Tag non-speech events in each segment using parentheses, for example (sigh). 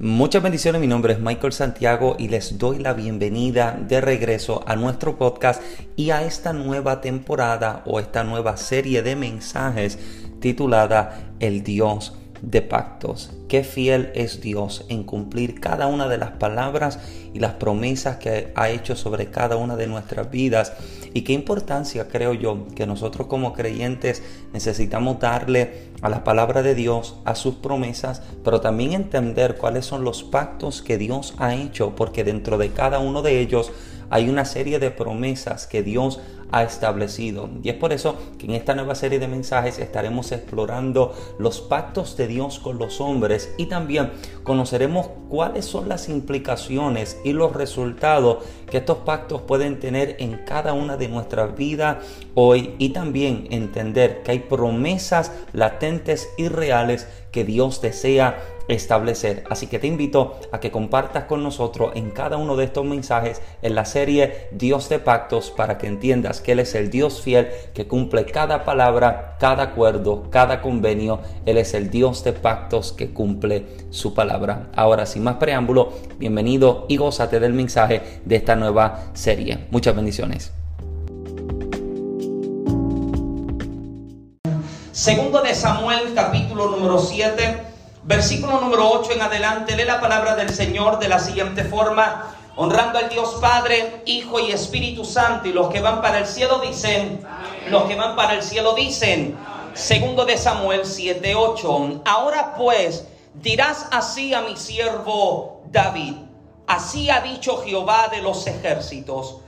Muchas bendiciones, mi nombre es Michael Santiago y les doy la bienvenida de regreso a nuestro podcast y a esta nueva temporada o esta nueva serie de mensajes titulada El Dios de pactos. Qué fiel es Dios en cumplir cada una de las palabras y las promesas que ha hecho sobre cada una de nuestras vidas. Y qué importancia creo yo que nosotros como creyentes necesitamos darle a la palabra de Dios, a sus promesas, pero también entender cuáles son los pactos que Dios ha hecho, porque dentro de cada uno de ellos hay una serie de promesas que Dios ha establecido. Y es por eso que en esta nueva serie de mensajes estaremos explorando los pactos de Dios con los hombres y también conoceremos cuáles son las implicaciones y los resultados que estos pactos pueden tener en cada una de nuestras vidas hoy y también entender que hay promesas latentes y reales que Dios desea establecer. Así que te invito a que compartas con nosotros en cada uno de estos mensajes en la serie Dios de Pactos para que entiendas que Él es el Dios fiel que cumple cada palabra, cada acuerdo, cada convenio. Él es el Dios de pactos que cumple su palabra. Ahora, sin más preámbulo, bienvenido y gózate del mensaje de esta nueva serie. Muchas bendiciones. Segundo de Samuel, capítulo número 7 Versículo número 8 en adelante, lee la palabra del Señor de la siguiente forma, honrando al Dios Padre, Hijo y Espíritu Santo, y los que van para el cielo dicen, los que van para el cielo dicen, segundo de Samuel 7, 8, ahora pues dirás así a mi siervo David, así ha dicho Jehová de los ejércitos,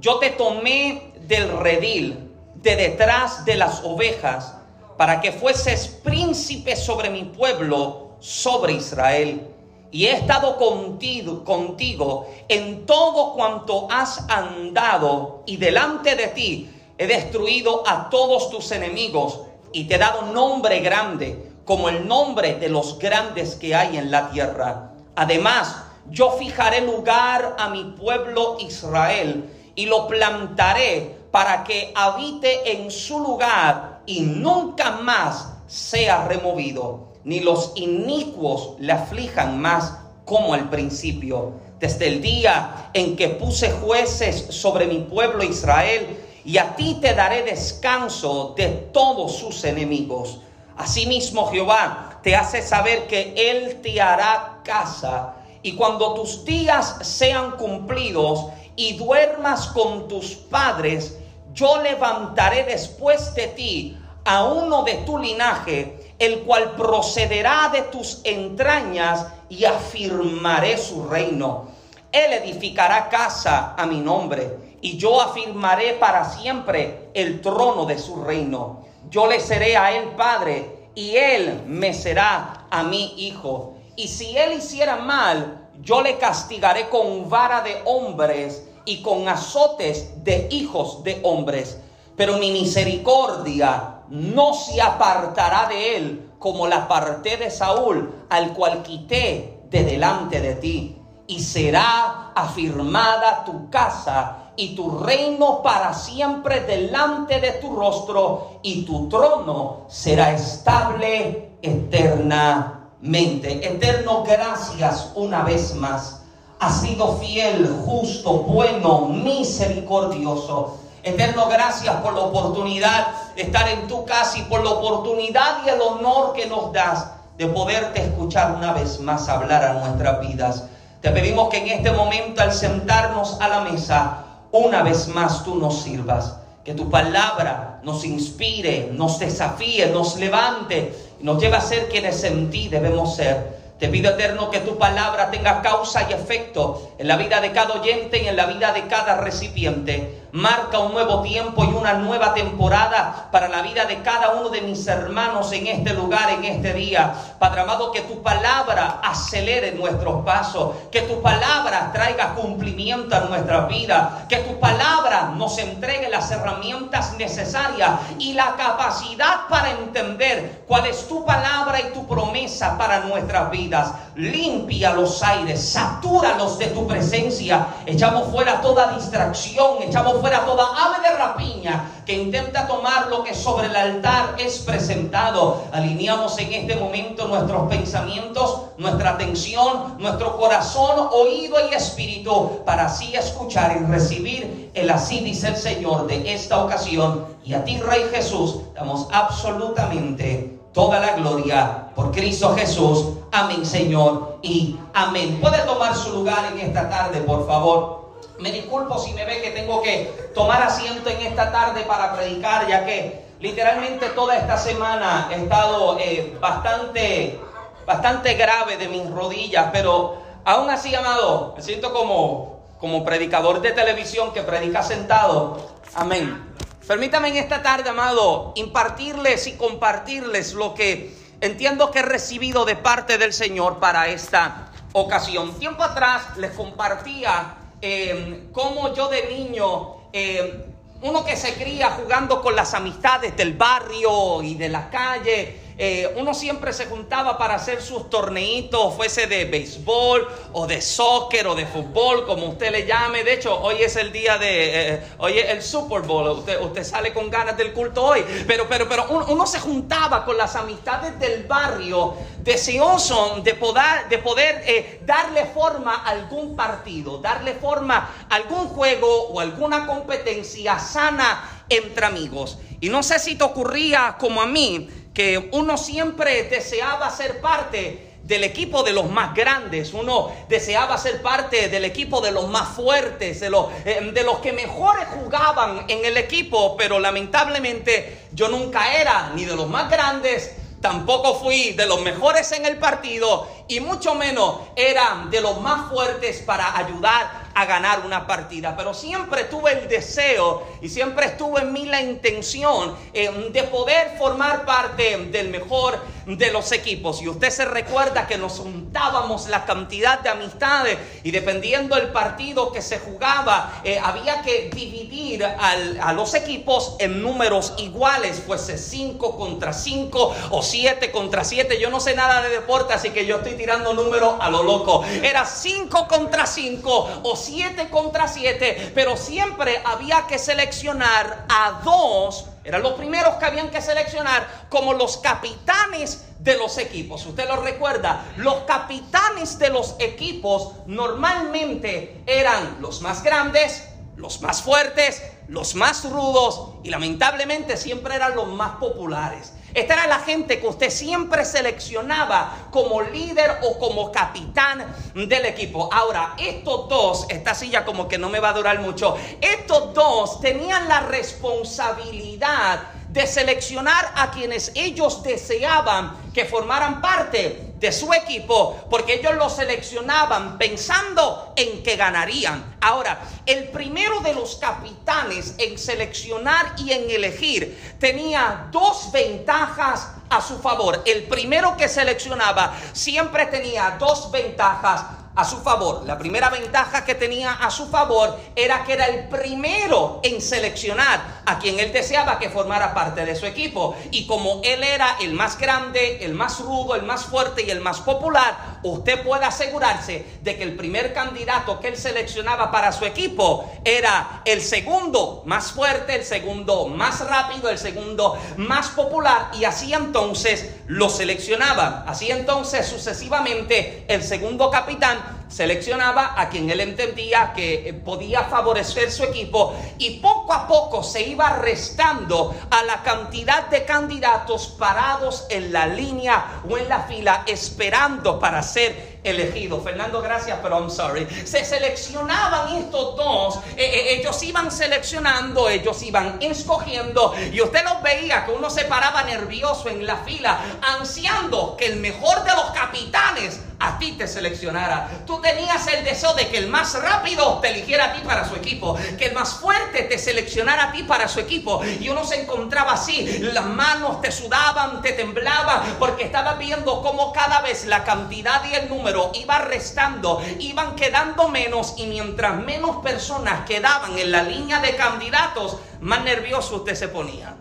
yo te tomé del redil, de detrás de las ovejas, para que fueses príncipe sobre mi pueblo, sobre Israel. Y he estado contigo, contigo en todo cuanto has andado y delante de ti he destruido a todos tus enemigos y te he dado nombre grande como el nombre de los grandes que hay en la tierra. Además, yo fijaré lugar a mi pueblo Israel y lo plantaré para que habite en su lugar y nunca más sea removido ni los inicuos le aflijan más como al principio. Desde el día en que puse jueces sobre mi pueblo Israel, y a ti te daré descanso de todos sus enemigos. Asimismo Jehová te hace saber que Él te hará casa, y cuando tus días sean cumplidos y duermas con tus padres, yo levantaré después de ti a uno de tu linaje el cual procederá de tus entrañas y afirmaré su reino. Él edificará casa a mi nombre y yo afirmaré para siempre el trono de su reino. Yo le seré a él padre y él me será a mi hijo. Y si él hiciera mal, yo le castigaré con vara de hombres y con azotes de hijos de hombres. Pero mi misericordia no se apartará de él como la aparté de Saúl, al cual quité de delante de ti. Y será afirmada tu casa y tu reino para siempre delante de tu rostro, y tu trono será estable eternamente. Eterno, gracias una vez más. Ha sido fiel, justo, bueno, misericordioso Eterno, gracias por la oportunidad de estar en tu casa y por la oportunidad y el honor que nos das de poderte escuchar una vez más hablar a nuestras vidas. Te pedimos que en este momento al sentarnos a la mesa, una vez más tú nos sirvas. Que tu palabra nos inspire, nos desafíe, nos levante y nos lleve a ser quienes en ti debemos ser. Te pido eterno que tu palabra tenga causa y efecto en la vida de cada oyente y en la vida de cada recipiente. Marca un nuevo tiempo y una nueva temporada para la vida de cada uno de mis hermanos en este lugar, en este día. Padre amado, que tu palabra acelere nuestros pasos, que tu palabra traiga cumplimiento a nuestra vida, que tu palabra nos entregue las herramientas necesarias y la capacidad para entender cuál es tu palabra y tu promesa para nuestras vidas. Limpia los aires, satúralos de tu presencia. Echamos fuera toda distracción, echamos fuera toda ave de rapiña que intenta tomar lo que sobre el altar es presentado. Alineamos en este momento nuestros pensamientos, nuestra atención, nuestro corazón, oído y espíritu para así escuchar y recibir el así dice el Señor de esta ocasión. Y a ti, Rey Jesús, damos absolutamente toda la gloria por Cristo Jesús. Amén, Señor, y amén. Puede tomar su lugar en esta tarde, por favor. Me disculpo si me ve que tengo que tomar asiento en esta tarde para predicar, ya que literalmente toda esta semana he estado eh, bastante, bastante grave de mis rodillas, pero aún así, amado, me siento como, como predicador de televisión que predica sentado. Amén. Permítame en esta tarde, amado, impartirles y compartirles lo que entiendo que he recibido de parte del Señor para esta ocasión. Tiempo atrás les compartía eh, cómo yo de niño, eh, uno que se cría jugando con las amistades del barrio y de la calle, eh, uno siempre se juntaba para hacer sus torneitos, fuese de béisbol o de soccer o de fútbol, como usted le llame. De hecho, hoy es el día de, eh, es el Super Bowl. Usted, usted sale con ganas del culto hoy. Pero, pero, pero uno, se juntaba con las amistades del barrio, deseoso de poder, de poder eh, darle forma a algún partido, darle forma a algún juego o alguna competencia sana entre amigos. Y no sé si te ocurría como a mí, que uno siempre deseaba ser parte del equipo de los más grandes, uno deseaba ser parte del equipo de los más fuertes, de los, eh, de los que mejores jugaban en el equipo, pero lamentablemente yo nunca era ni de los más grandes, tampoco fui de los mejores en el partido y mucho menos era de los más fuertes para ayudar a ganar una partida, pero siempre tuve el deseo y siempre estuvo en mí la intención eh, de poder formar parte del mejor de los equipos. Y usted se recuerda que nos juntábamos la cantidad de amistades y dependiendo del partido que se jugaba, eh, había que dividir a los equipos en números iguales, fuese 5 contra 5 o 7 contra 7. Yo no sé nada de deporte, así que yo estoy tirando números a lo loco. Era 5 contra 5 o 7 contra 7, pero siempre había que seleccionar a dos, eran los primeros que habían que seleccionar como los capitanes de los equipos. Usted lo recuerda, los capitanes de los equipos normalmente eran los más grandes, los más fuertes, los más rudos y lamentablemente siempre eran los más populares. Esta era la gente que usted siempre seleccionaba como líder o como capitán del equipo. Ahora, estos dos, esta silla como que no me va a durar mucho, estos dos tenían la responsabilidad de seleccionar a quienes ellos deseaban que formaran parte de su equipo, porque ellos lo seleccionaban pensando en que ganarían. Ahora, el primero de los capitanes en seleccionar y en elegir tenía dos ventajas a su favor. El primero que seleccionaba siempre tenía dos ventajas a su favor. La primera ventaja que tenía a su favor era que era el primero en seleccionar a quien él deseaba que formara parte de su equipo. Y como él era el más grande, el más rudo, el más fuerte y el más popular, usted puede asegurarse de que el primer candidato que él seleccionaba para su equipo era el segundo más fuerte, el segundo más rápido, el segundo más popular. Y así entonces lo seleccionaba. Así entonces sucesivamente el segundo capitán seleccionaba a quien él entendía que eh, podía favorecer su equipo y poco a poco se iba restando a la cantidad de candidatos parados en la línea o en la fila esperando para ser elegido. Fernando, gracias, pero I'm sorry. Se seleccionaban estos dos, eh, eh, ellos iban seleccionando, ellos iban escogiendo, y usted los veía que uno se paraba nervioso en la fila, ansiando que el mejor de los capitanes a ti te seleccionara. Tú tenías el deseo de que el más rápido te eligiera a ti para su equipo, que el más fuerte te seleccionara a ti para su equipo. Y uno se encontraba así, las manos te sudaban, te temblaban, porque estaba viendo cómo cada vez la cantidad y el número iba restando, iban quedando menos y mientras menos personas quedaban en la línea de candidatos, más nervioso usted se ponía.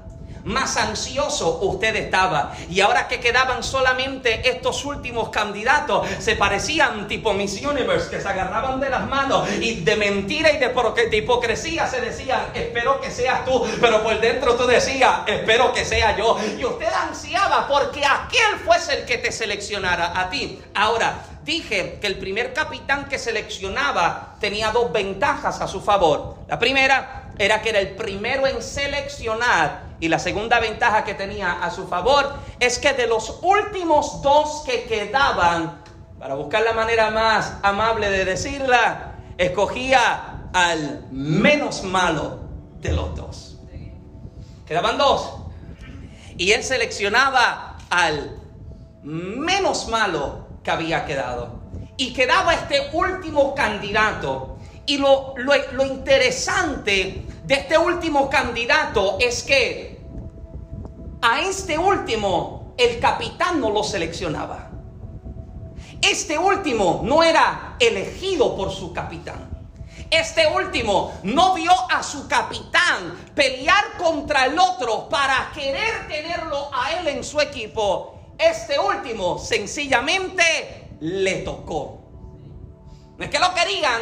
Más ansioso usted estaba. Y ahora que quedaban solamente estos últimos candidatos, se parecían tipo Miss Universe, que se agarraban de las manos y de mentira y de hipocresía se decían, espero que seas tú, pero por dentro tú decías, espero que sea yo. Y usted ansiaba porque aquel fuese el que te seleccionara a ti. Ahora, dije que el primer capitán que seleccionaba tenía dos ventajas a su favor. La primera era que era el primero en seleccionar y la segunda ventaja que tenía a su favor es que de los últimos dos que quedaban, para buscar la manera más amable de decirla, escogía al menos malo de los dos. Quedaban dos. Y él seleccionaba al menos malo que había quedado. Y quedaba este último candidato. Y lo, lo, interesante de este último candidato es que a este último el capitán no lo seleccionaba. Este último no era elegido por su capitán. Este último no vio a su capitán pelear contra el otro para querer tenerlo a él en su equipo este último sencillamente le tocó. No es que lo querían,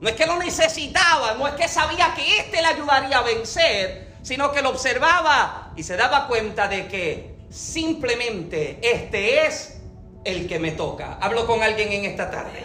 no es que lo necesitaban, no es que sabía que este le ayudaría a vencer, sino que lo observaba y se daba cuenta de que simplemente este es el que me toca. Hablo con alguien en esta tarde.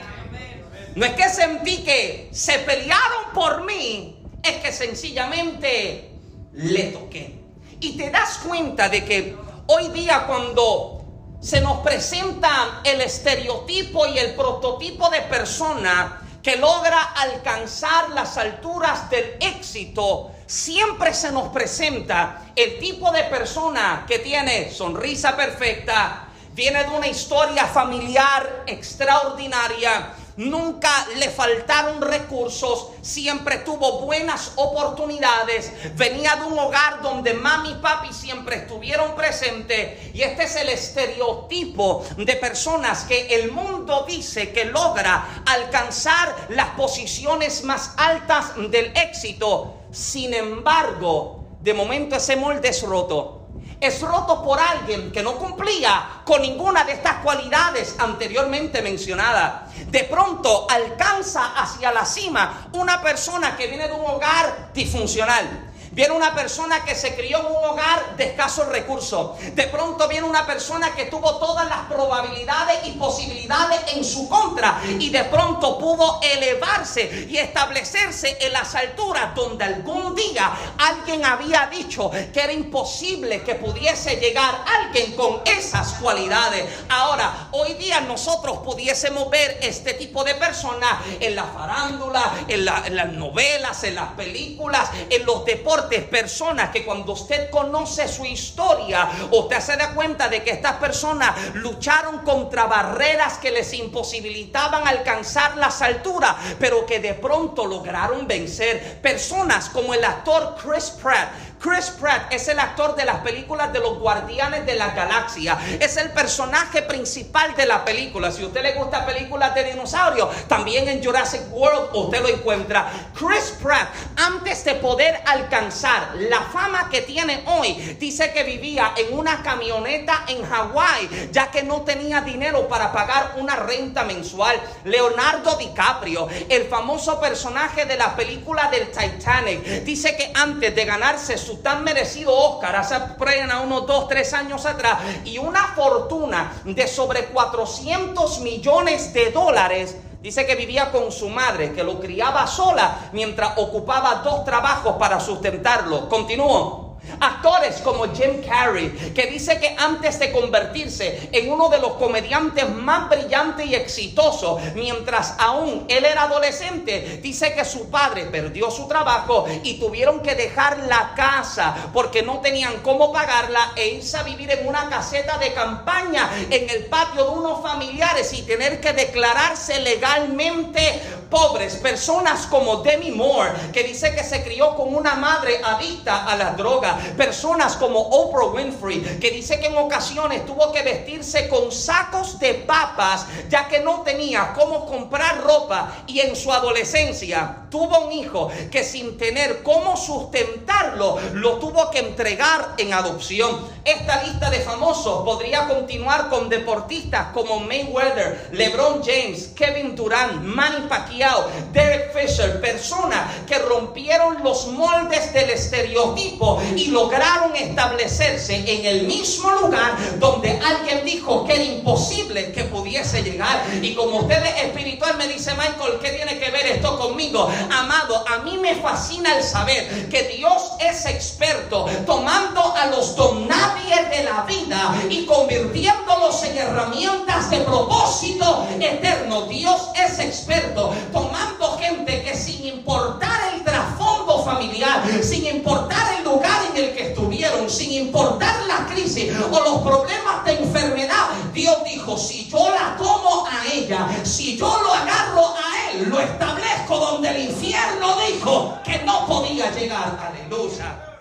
No es que sentí que se pelearon por mí, es que sencillamente le toqué. Y te das cuenta de que Hoy día cuando se nos presenta el estereotipo y el prototipo de persona que logra alcanzar las alturas del éxito, siempre se nos presenta el tipo de persona que tiene sonrisa perfecta, viene de una historia familiar extraordinaria, nunca le faltaron recursos, siempre tuvo buenas oportunidades, venía de un hogar donde mami y papi siempre estuvieron presentes y este es el estereotipo de personas que el mundo dice que logra alcanzar las posiciones más altas del éxito. Sin embargo, de momento ese molde es roto es roto por alguien que no cumplía con ninguna de estas cualidades anteriormente mencionadas. De pronto alcanza hacia la cima una persona que viene de un hogar disfuncional Viene una persona que se crió en un hogar de escasos recursos. De pronto viene una persona que tuvo todas las probabilidades y posibilidades en su contra. Y de pronto pudo elevarse y establecerse en las alturas donde algún día alguien había dicho que era imposible que pudiese llegar alguien con esas cualidades. Ahora, hoy día nosotros pudiésemos ver este tipo de personas en la farándula, en las novelas, en las películas, en los deportes personas que cuando usted conoce su historia, usted se da cuenta de que estas personas lucharon contra barreras que les imposibilitaban alcanzar las alturas, pero que de pronto lograron vencer. Personas como el actor Chris Pratt, Chris Pratt es el actor de las películas de los Guardianes de la Galaxia. Es el personaje principal de la película. Si a usted le gusta películas de dinosaurios, también en Jurassic World usted lo encuentra. Chris Pratt, antes de poder alcanzar la fama que tiene hoy, dice que vivía en una camioneta en Hawái, ya que no tenía dinero para pagar una renta mensual. Leonardo DiCaprio, el famoso personaje de la película del Titanic, dice que antes de ganarse su tan merecido Oscar hace a unos 2, 3 años atrás y una fortuna de sobre 400 millones de dólares. Dice que vivía con su madre, que lo criaba sola mientras ocupaba dos trabajos para sustentarlo. Continúo. Actores como Jim Carrey, que dice que antes de convertirse en uno de los comediantes más brillantes y exitosos, mientras aún él era adolescente, dice que su padre perdió su trabajo y tuvieron que dejar la casa porque no tenían cómo pagarla e irse a vivir en una caseta de campaña en el patio de unos familiares y tener que declararse legalmente pobres. Personas como Demi Moore, que dice que se crió con una madre adicta a la droga Personas como Oprah Winfrey, que dice que en ocasiones tuvo que vestirse con sacos de papas, ya que no tenía cómo comprar ropa y en su adolescencia tuvo un hijo que sin tener cómo sustentarlo, lo tuvo que entregar en adopción. Esta lista de famosos podría continuar con deportistas como Mayweather, LeBron James, Kevin Durant, Manny Pacquiao, out. There Fisher, personas que rompieron los moldes del estereotipo y lograron establecerse en el mismo lugar donde alguien dijo que era imposible que pudiese llegar. Y como usted es espiritual, me dice Michael, ¿qué tiene que ver esto conmigo? Amado, a mí me fascina el saber que Dios es experto tomando a los donadies de la vida y convirtiéndolos en herramientas de propósito eterno. Dios es experto tomando gente que sin importar el trasfondo familiar, sin importar el lugar en el que estuvieron, sin importar la crisis o los problemas de enfermedad, Dios dijo, si yo la tomo a ella, si yo lo agarro a él, lo establezco donde el infierno dijo que no podía llegar. Aleluya.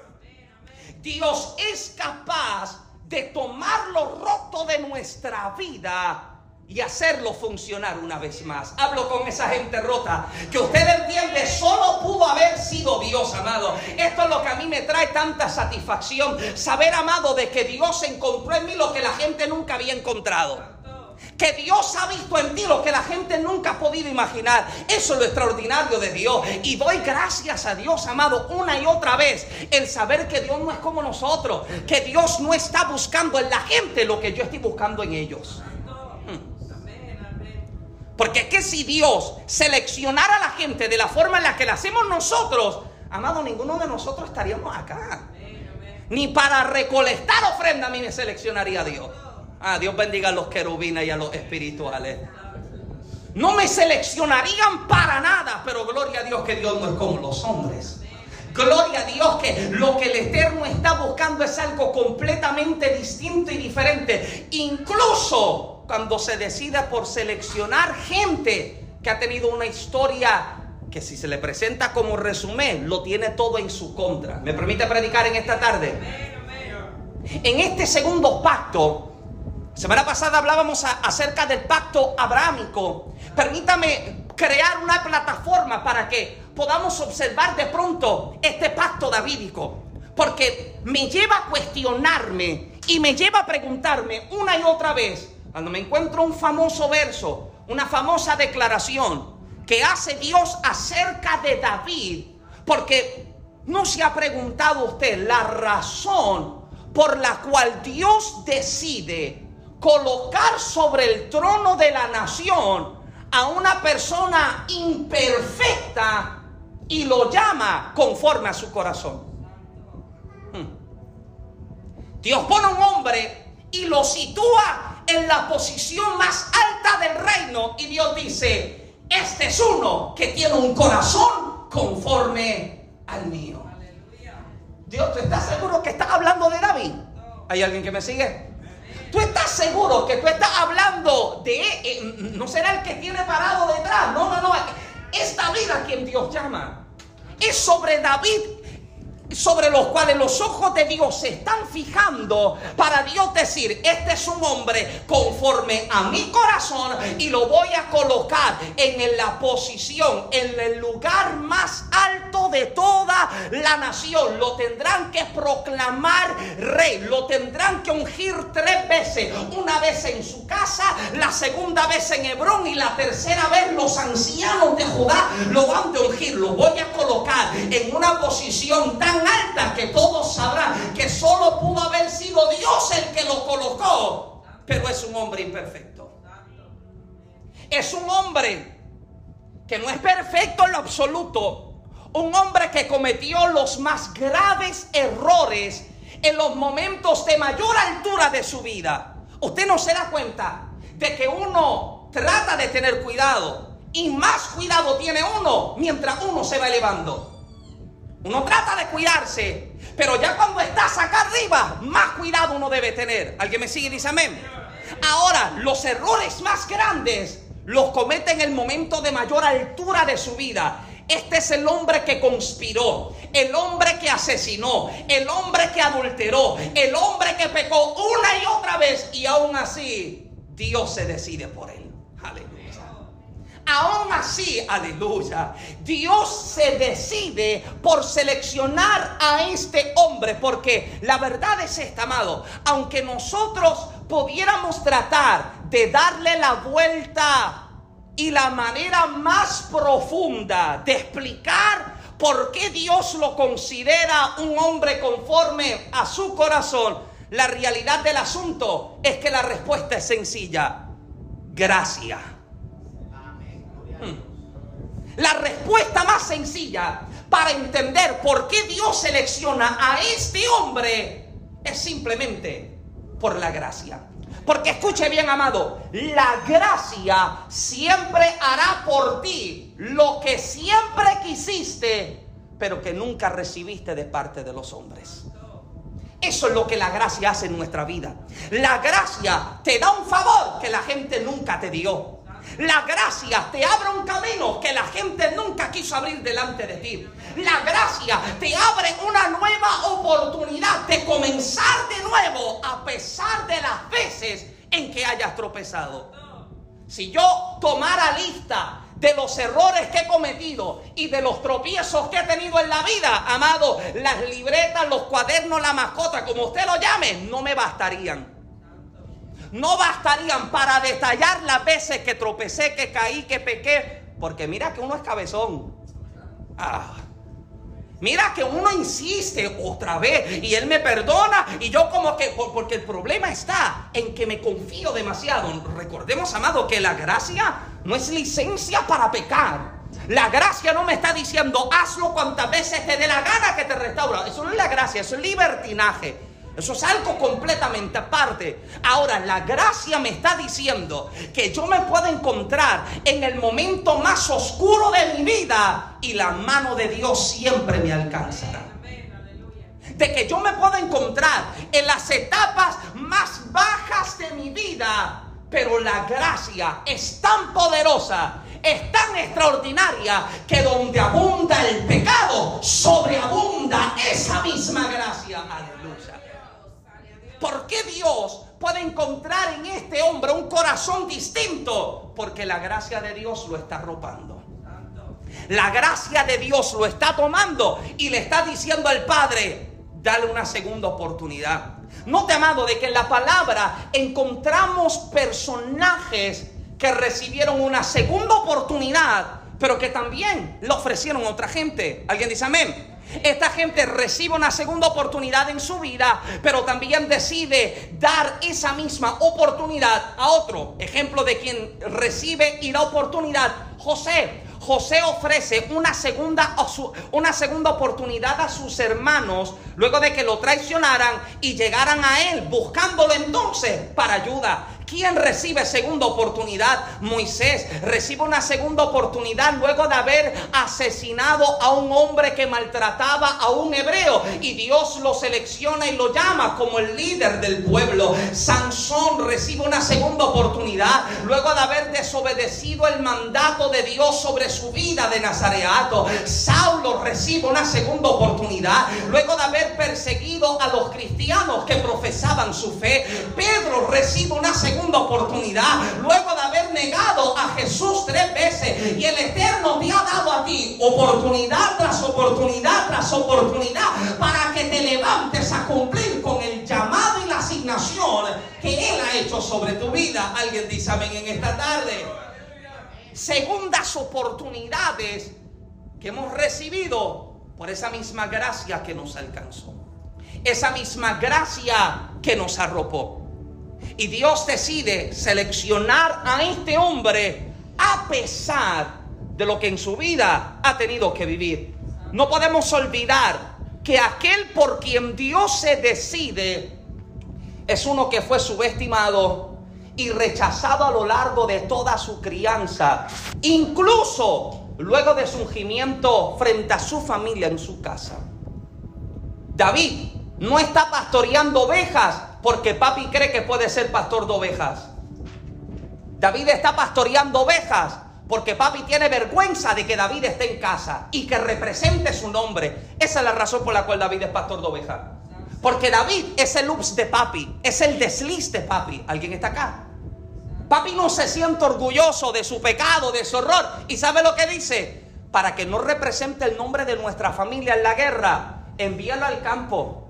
Dios es capaz de tomar lo roto de nuestra vida y hacerlo funcionar una vez más. Hablo con esa gente rota que usted entiende solo pudo haber sido Dios, amado. Esto es lo que a mí me trae tanta satisfacción, saber, amado, de que Dios encontró en mí lo que la gente nunca había encontrado. Que Dios ha visto en ti lo que la gente nunca ha podido imaginar. Eso es lo extraordinario de Dios. Y doy gracias a Dios, amado, una y otra vez. El saber que Dios no es como nosotros. Que Dios no está buscando en la gente lo que yo estoy buscando en ellos. Porque es que si Dios seleccionara a la gente de la forma en la que la hacemos nosotros, amado, ninguno de nosotros estaríamos acá. Ni para recolectar ofrenda a mí me seleccionaría Dios. Ah, Dios bendiga a los querubines y a los espirituales. No me seleccionarían para nada, pero gloria a Dios que Dios no es como los hombres. Gloria a Dios que lo que el Eterno está buscando es algo completamente distinto y diferente. Incluso cuando se decida por seleccionar gente que ha tenido una historia que si se le presenta como resumen, lo tiene todo en su contra. ¿Me permite predicar en esta tarde? En este segundo pacto, semana pasada hablábamos acerca del pacto abrámico. Permítame crear una plataforma para que podamos observar de pronto este pacto davídico. Porque me lleva a cuestionarme y me lleva a preguntarme una y otra vez, cuando me encuentro un famoso verso, una famosa declaración que hace Dios acerca de David, porque no se ha preguntado usted la razón por la cual Dios decide colocar sobre el trono de la nación a una persona imperfecta y lo llama conforme a su corazón. Hmm. Dios pone un hombre y lo sitúa en la posición más alta del reino y Dios dice, este es uno que tiene un corazón conforme al mío. Dios, ¿tú estás seguro que estás hablando de David? ¿Hay alguien que me sigue? ¿Tú estás seguro que tú estás hablando de... Eh, no será el que tiene parado detrás? No, no, no. Es David a quien Dios llama. Es sobre David sobre los cuales los ojos de Dios se están fijando para Dios decir, este es un hombre conforme a mi corazón y lo voy a colocar en la posición, en el lugar más alto de toda la nación. Lo tendrán que proclamar rey, lo tendrán que ungir tres veces, una vez en su casa, la segunda vez en Hebrón y la tercera vez los ancianos de Judá lo van a ungir, lo voy a colocar en una posición tan alta que todos sabrán que solo pudo haber sido Dios el que lo colocó, pero es un hombre imperfecto. Es un hombre que no es perfecto en lo absoluto, un hombre que cometió los más graves errores en los momentos de mayor altura de su vida. Usted no se da cuenta de que uno trata de tener cuidado y más cuidado tiene uno mientras uno se va elevando. Uno trata de cuidarse, pero ya cuando estás acá arriba, más cuidado uno debe tener. ¿Alguien me sigue dice amén? Ahora, los errores más grandes los comete en el momento de mayor altura de su vida. Este es el hombre que conspiró, el hombre que asesinó, el hombre que adulteró, el hombre que pecó una y otra vez y aún así Dios se decide por él. Aleluya. Aún así, aleluya, Dios se decide por seleccionar a este hombre, porque la verdad es esta, amado, aunque nosotros pudiéramos tratar de darle la vuelta y la manera más profunda de explicar por qué Dios lo considera un hombre conforme a su corazón, la realidad del asunto es que la respuesta es sencilla, gracia. La respuesta más sencilla para entender por qué Dios selecciona a este hombre es simplemente por la gracia. Porque escuche bien, amado, la gracia siempre hará por ti lo que siempre quisiste, pero que nunca recibiste de parte de los hombres. Eso es lo que la gracia hace en nuestra vida. La gracia te da un favor que la gente nunca te dio. La gracia te abre un camino que la gente nunca quiso abrir delante de ti. La gracia te abre una nueva oportunidad de comenzar de nuevo a pesar de las veces en que hayas tropezado. Si yo tomara lista de los errores que he cometido y de los tropiezos que he tenido en la vida, amado, las libretas, los cuadernos, la mascota, como usted lo llame, no me bastarían no bastarían para detallar las veces que tropecé, que caí, que pequé. Porque mira que uno es cabezón. Ah. Mira que uno insiste otra vez y él me perdona y yo como que, porque el problema está en que me confío demasiado. Recordemos, amado, que la gracia no es licencia para pecar. La gracia no me está diciendo hazlo cuantas veces te dé la gana que te restaura. Eso no es la gracia, eso es libertinaje. Eso es algo completamente aparte. Ahora, la gracia me está diciendo que yo me puedo encontrar en el momento más oscuro de mi vida y la mano de Dios siempre me alcanzará. De que yo me puedo encontrar en las etapas más bajas de mi vida, pero la gracia es tan poderosa es tan extraordinaria que donde abunda el pecado, sobreabunda esa misma gracia. ¿Por qué Dios puede encontrar en este hombre un corazón distinto? Porque la gracia de Dios lo está arropando. La gracia de Dios lo está tomando y le está diciendo al Padre, dale una segunda oportunidad. Note, amado, de que en la palabra encontramos personajes que recibieron una segunda oportunidad, pero que también le ofrecieron a otra gente. ¿Alguien dice amén? Esta gente recibe una segunda oportunidad en su vida, pero también decide dar esa misma oportunidad a otro. Ejemplo de quien recibe y da oportunidad, José. José ofrece una segunda, una segunda oportunidad a sus hermanos luego de que lo traicionaran y llegaran a él, buscándolo entonces para ayuda. ¿Quién recibe segunda oportunidad? Moisés recibe una segunda oportunidad luego de haber asesinado a un hombre que maltrataba a un hebreo y Dios lo selecciona y lo llama como el líder del pueblo. Sansón recibe una segunda oportunidad luego de haber desobedecido el mandato de Dios sobre su vida de nazareato. Saulo recibe una segunda oportunidad luego de haber perseguido a los cristianos que profesaban su fe. Pedro recibe una segunda segunda oportunidad, luego de haber negado a Jesús tres veces y el Eterno te ha dado a ti oportunidad tras oportunidad tras oportunidad para que te levantes a cumplir con el llamado y la asignación que Él ha hecho sobre tu vida. Alguien dice amén en esta tarde. Segundas oportunidades que hemos recibido por esa misma gracia que nos alcanzó. Esa misma gracia que nos arropó. Y Dios decide seleccionar a este hombre a pesar de lo que en su vida ha tenido que vivir. No podemos olvidar que aquel por quien Dios se decide es uno que fue subestimado y rechazado a lo largo de toda su crianza, incluso luego de su ungimiento frente a su familia en su casa. David no está pastoreando ovejas porque papi cree que puede ser pastor de ovejas. David está pastoreando ovejas porque papi tiene vergüenza de que David esté en casa y que represente su nombre. Esa es la razón por la cual David es pastor de ovejas. Porque David es el ups de papi, es el desliz de papi. ¿Alguien está acá? Papi no se siente orgulloso de su pecado, de su horror. ¿Y sabe lo que dice? Para que no represente el nombre de nuestra familia en la guerra, envíalo al campo.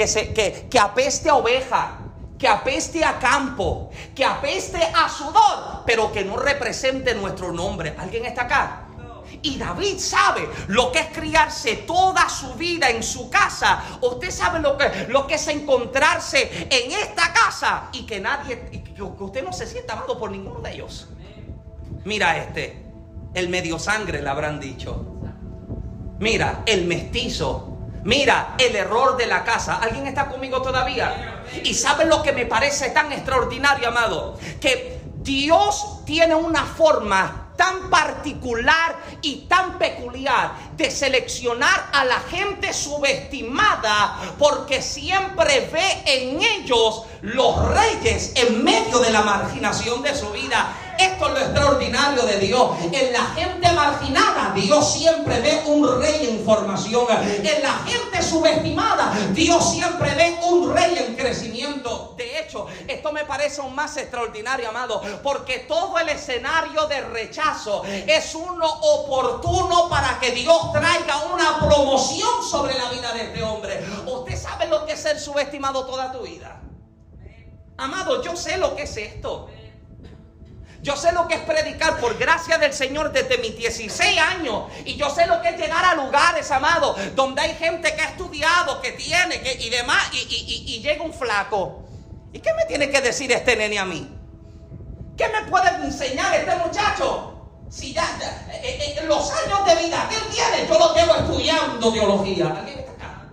Que, se, que, que apeste a oveja, que apeste a campo, que apeste a sudor, pero que no represente nuestro nombre. ¿Alguien está acá? Y David sabe lo que es criarse toda su vida en su casa. Usted sabe lo que, lo que es encontrarse en esta casa y que nadie, que usted no se sienta amado por ninguno de ellos. Mira este, el medio sangre le habrán dicho. Mira, el mestizo. Mira, el error de la casa. ¿Alguien está conmigo todavía? Y sabe lo que me parece tan extraordinario, amado. Que Dios tiene una forma tan particular y tan peculiar de seleccionar a la gente subestimada porque siempre ve en ellos los reyes en medio de la marginación de su vida. Esto es lo extraordinario de Dios. En la gente marginada, Dios siempre ve un rey en formación. En la gente subestimada, Dios siempre ve un rey en crecimiento. De hecho, esto me parece aún más extraordinario, amado, porque todo el escenario de rechazo es uno oportuno para que Dios traiga una promoción sobre la vida de este hombre. Usted sabe lo que es ser subestimado toda tu vida. Amado, yo sé lo que es esto. Yo sé lo que es predicar por gracia del Señor desde mis 16 años. Y yo sé lo que es llegar a lugares, amado, donde hay gente que ha estudiado, que tiene, que, y demás, y, llega un flaco. ¿Y qué me tiene que decir este nene a mí? ¿Qué me puede enseñar este muchacho? Si ya, eh, eh, los años de vida que él tiene, yo lo llevo estudiando teología. ¿Alguien está?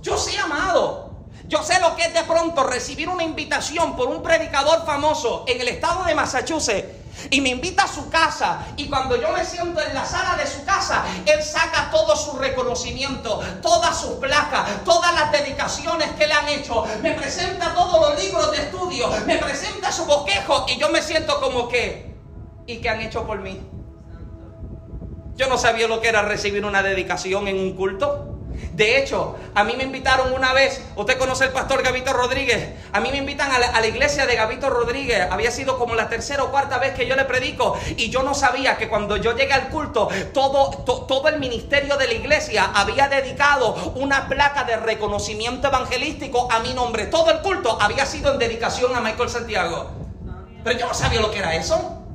Yo sí, amado. Yo sé lo que es de pronto recibir una invitación por un predicador famoso en el estado de Massachusetts y me invita a su casa y cuando yo me siento en la sala de su casa, él saca todo su reconocimiento, todas sus placas, todas las dedicaciones que le han hecho, me presenta todos los libros de estudio, me presenta su bosquejo y yo me siento como que, ¿y qué han hecho por mí? Yo no sabía lo que era recibir una dedicación en un culto. De hecho, a mí me invitaron una vez, usted conoce al pastor Gavito Rodríguez, a mí me invitan a la, iglesia de Gavito Rodríguez, había sido como la tercera o cuarta vez que yo le predico y yo no sabía que cuando yo llegué al culto, todo, todo el ministerio de la iglesia había dedicado una placa de reconocimiento evangelístico a mi nombre. Todo el culto había sido en dedicación a Michael Santiago. Pero yo no sabía lo que era eso.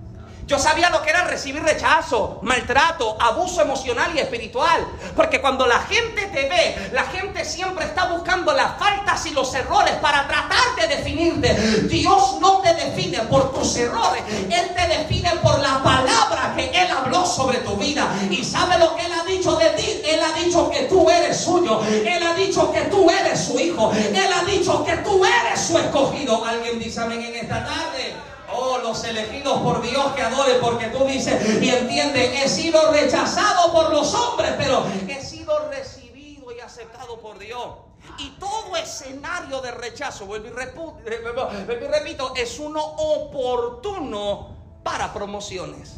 Yo sabía lo que era recibir rechazo, maltrato, abuso emocional y espiritual. Porque cuando la gente te ve, la gente siempre está buscando las faltas y los errores para tratar de definirte. Dios no te define por tus errores, Él te define por la palabra que Él habló sobre tu vida. Y sabe lo que Él ha dicho de ti. Él ha dicho que tú eres suyo. Él ha dicho que tú eres su hijo. Él ha dicho que tú eres su escogido. Alguien dice amén en esta tarde. Oh, los elegidos por Dios que adore, porque tú dices y entiende, he sido rechazado por los hombres, pero he sido recibido y aceptado por Dios. Y todo escenario de rechazo, vuelvo y, repito, es uno oportuno para promociones.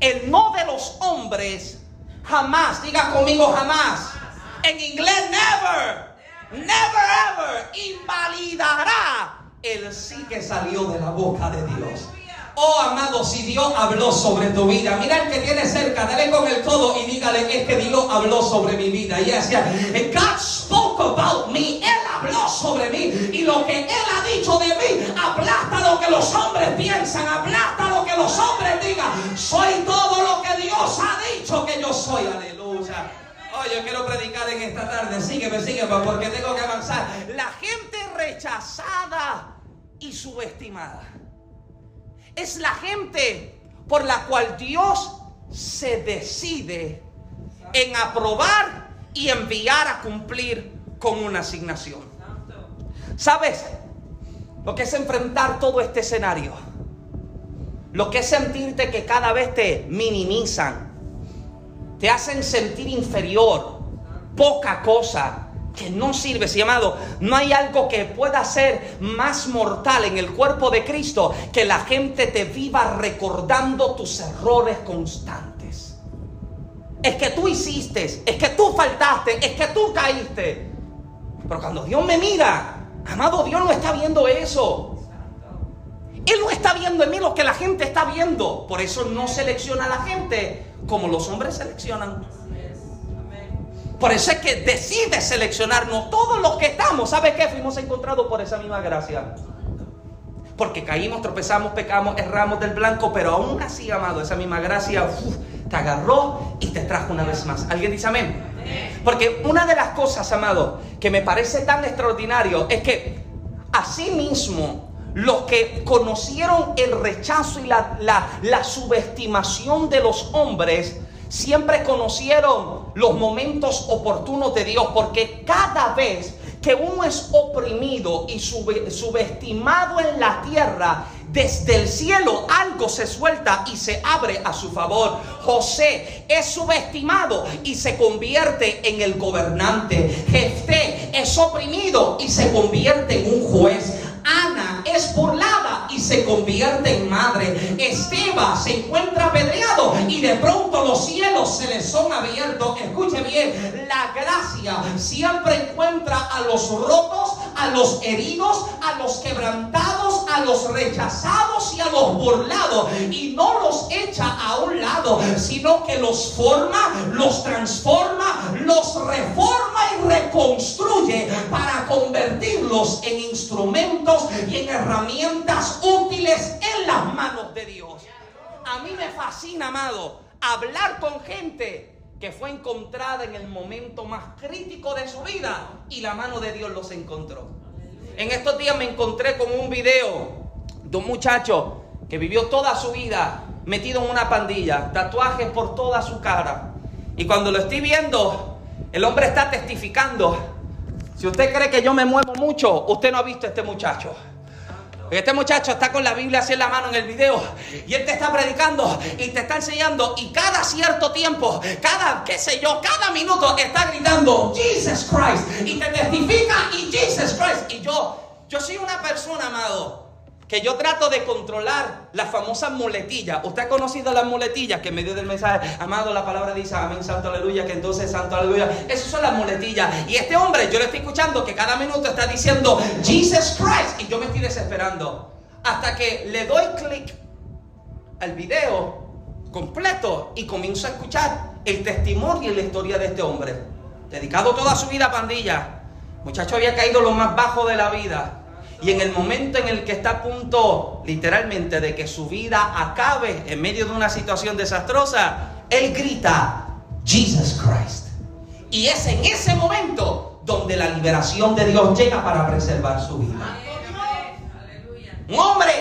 El no de los hombres jamás, diga conmigo jamás. En inglés, never, never ever invalidará el sí que salió de la boca de Dios. Oh amado, si Dios habló sobre tu vida, mira el que tiene cerca, dale con el todo y dígale, es que Dios habló sobre mi vida. Y decía, God spoke about me, Él habló sobre mí. Y lo que Él ha dicho de mí, aplasta lo que los hombres piensan, aplasta lo que los hombres digan. Soy todo lo que Dios ha dicho que yo soy. Aleluya. Oh, yo quiero predicar en esta tarde. Sígueme, sígueme, porque tengo que avanzar. La gente rechazada y subestimada. Es la gente por la cual Dios se decide en aprobar y enviar a cumplir con una asignación. ¿Sabes? Lo que es enfrentar todo este escenario. Lo que es sentirte que cada vez te minimizan. Te hacen sentir inferior. Poca cosa que no sirve, si amado, no hay algo que pueda ser más mortal en el cuerpo de Cristo que la gente te viva recordando tus errores constantes. Es que tú hiciste, es que tú faltaste, es que tú caíste. Pero cuando Dios me mira, amado, Dios no está viendo eso. Él no está viendo en mí lo que la gente está viendo. Por eso no selecciona a la gente como los hombres seleccionan. Por eso es que decide seleccionarnos todos los que estamos. ¿Sabe qué? Fuimos encontrados por esa misma gracia. Porque caímos, tropezamos, pecamos, erramos del blanco, pero aún así, amado, esa misma gracia te agarró y te trajo una vez más. ¿Alguien dice amén? Porque una de las cosas, amado, que me parece tan extraordinario es que así mismo los que conocieron el rechazo y la, subestimación de los hombres, siempre conocieron los momentos oportunos de Dios, porque cada vez que uno es oprimido y subestimado en la tierra, desde el cielo algo se suelta y se abre a su favor. José es subestimado y se convierte en el gobernante. Jefté es oprimido y se convierte en un juez. Ana es burlada se convierte en madre. Esteban se encuentra apedreado y de pronto los cielos se le son abiertos. Escuche bien, la gracia siempre encuentra a los rotos, a los heridos, a los quebrantados, a los rechazados y a los burlados. Y no los echa a un lado, sino que los forma, los transforma, los reforma y reconstruye para convertirlos en instrumentos y en herramientas útiles en las manos de Dios. A mí me fascina, amado, hablar con gente que fue encontrada en el momento más crítico de su vida y la mano de Dios los encontró. En estos días me encontré con un video de un muchacho que vivió toda su vida metido en una pandilla, tatuajes por toda su cara. Y cuando lo estoy viendo, el hombre está testificando si usted cree que yo me muevo mucho, usted no ha visto a este muchacho. Este muchacho está con la Biblia así en la mano en el video y él te está predicando y te está enseñando y cada cierto tiempo, cada, qué sé yo, cada minuto está gritando Jesus Christ y te testifica y Jesus Christ. Y yo, yo soy una persona, amado, que yo trato de controlar las famosas muletillas. Usted ha conocido las muletillas que en medio del mensaje, amado, la palabra dice amén, santo aleluya, que entonces santo aleluya. Esas son las muletillas. Y este hombre, yo le estoy escuchando que cada minuto está diciendo Jesus Christ y yo me estoy desesperando. Hasta que le doy clic al video completo y comienzo a escuchar el testimonio y la historia de este hombre. Dedicado toda su vida a pandilla. Muchacho había caído lo más bajo de la vida y en el momento en el que está a punto, literalmente, de que su vida acabe en medio de una situación desastrosa, él grita, Jesus Christ. Y es en ese momento donde la liberación de Dios llega para preservar su vida. Un hombre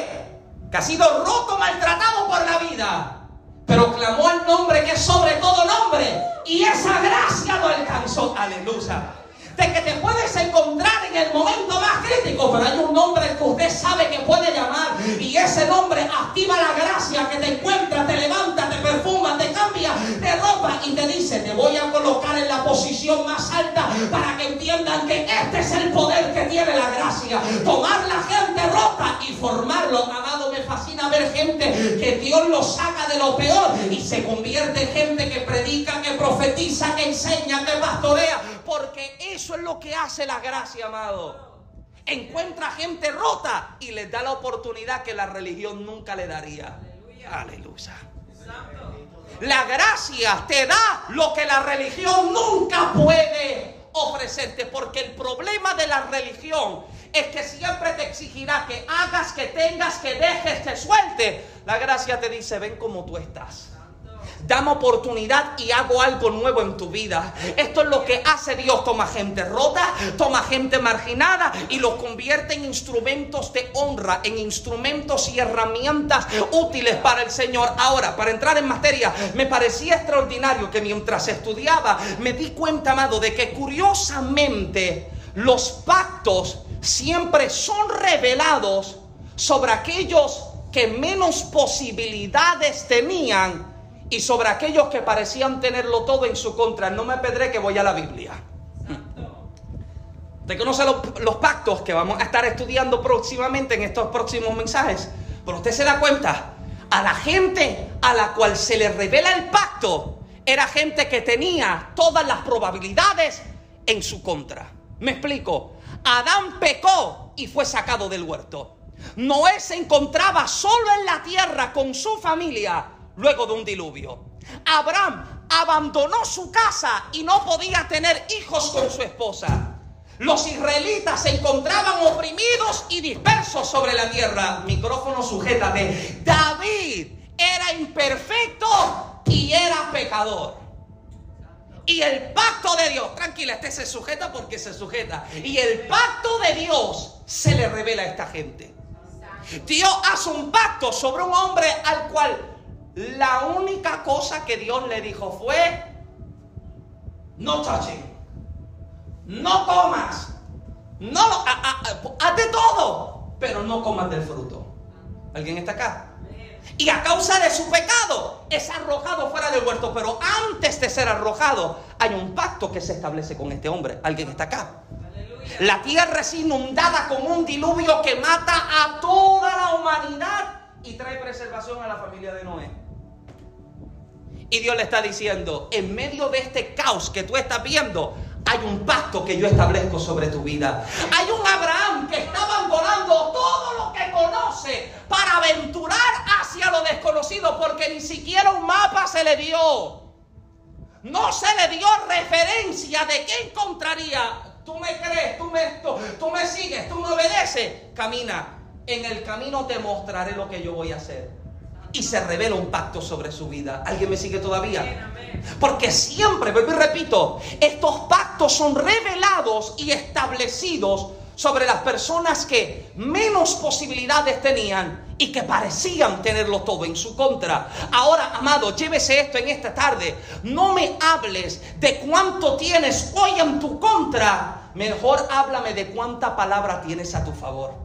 que ha sido roto, maltratado por la vida, pero clamó el nombre que es sobre todo nombre. Y esa gracia lo alcanzó. Aleluya de que te puedes encontrar en el momento más crítico, pero hay un nombre que usted sabe que puede llamar y ese nombre activa la gracia que te encuentra, te levanta, te perfuma, te cambia de ropa y te dice, te voy a colocar en la posición más alta para que entiendan que este es el poder que tiene la gracia. Tomar la gente rota y formarlo. Amado, me fascina ver gente que Dios lo saca de lo peor y se convierte en gente que predica, que profetiza, que enseña, que pastorea, porque es eso es lo que hace la gracia, amado. Encuentra gente rota y les da la oportunidad que la religión nunca le daría. Aleluya. La gracia te da lo que la religión nunca puede ofrecerte, porque el problema de la religión es que siempre te exigirá que hagas, que tengas, que dejes, te suelte. La gracia te dice, ven como tú estás. Dame oportunidad y hago algo nuevo en tu vida. Esto es lo que hace Dios. Toma gente rota, toma gente marginada y los convierte en instrumentos de honra, en instrumentos y herramientas útiles para el Señor. Ahora, para entrar en materia, me parecía extraordinario que mientras estudiaba me di cuenta, amado, de que curiosamente los pactos siempre son revelados sobre aquellos que menos posibilidades tenían y sobre aquellos que parecían tenerlo todo en su contra. No me pedré que voy a la Biblia. Usted conoce los, pactos que vamos a estar estudiando próximamente en estos próximos mensajes. Pero usted se da cuenta, a la gente a la cual se le revela el pacto, era gente que tenía todas las probabilidades en su contra. Me explico. Adán pecó y fue sacado del huerto. Noé se encontraba solo en la tierra con su familia luego de un diluvio. Abraham abandonó su casa y no podía tener hijos con su esposa. Los israelitas se encontraban oprimidos y dispersos sobre la tierra. Micrófono sujétate. David era imperfecto y era pecador. Y el pacto de Dios, tranquila, este se sujeta porque se sujeta. Y el pacto de Dios se le revela a esta gente. Dios hace un pacto sobre un hombre al cual la única cosa que Dios le dijo fue, no touching, no comas, no, haz de todo, pero no comas del fruto. ¿Alguien está acá? Y a causa de su pecado es arrojado fuera del huerto. Pero antes de ser arrojado hay un pacto que se establece con este hombre. Alguien está acá. La tierra es inundada con un diluvio que mata a toda la humanidad y trae preservación a la familia de Noé. Y Dios le está diciendo, en medio de este caos que tú estás viendo, hay un pacto que yo establezco sobre tu vida. Hay un Abraham que está abandonando todo lo que conoce para aventurar hacia lo desconocido porque ni siquiera un mapa se le dio. No se le dio referencia de qué encontraría. Tú me crees, tú me, tú, tú me sigues, tú me obedeces. Camina. En el camino te mostraré lo que yo voy a hacer y se revela un pacto sobre su vida. ¿Alguien me sigue todavía? Porque siempre, vuelvo y repito, estos pactos son revelados y establecidos sobre las personas que menos posibilidades tenían y que parecían tenerlo todo en su contra. Ahora, amado, llévese esto en esta tarde. No me hables de cuánto tienes hoy en tu contra. Mejor háblame de cuánta palabra tienes a tu favor.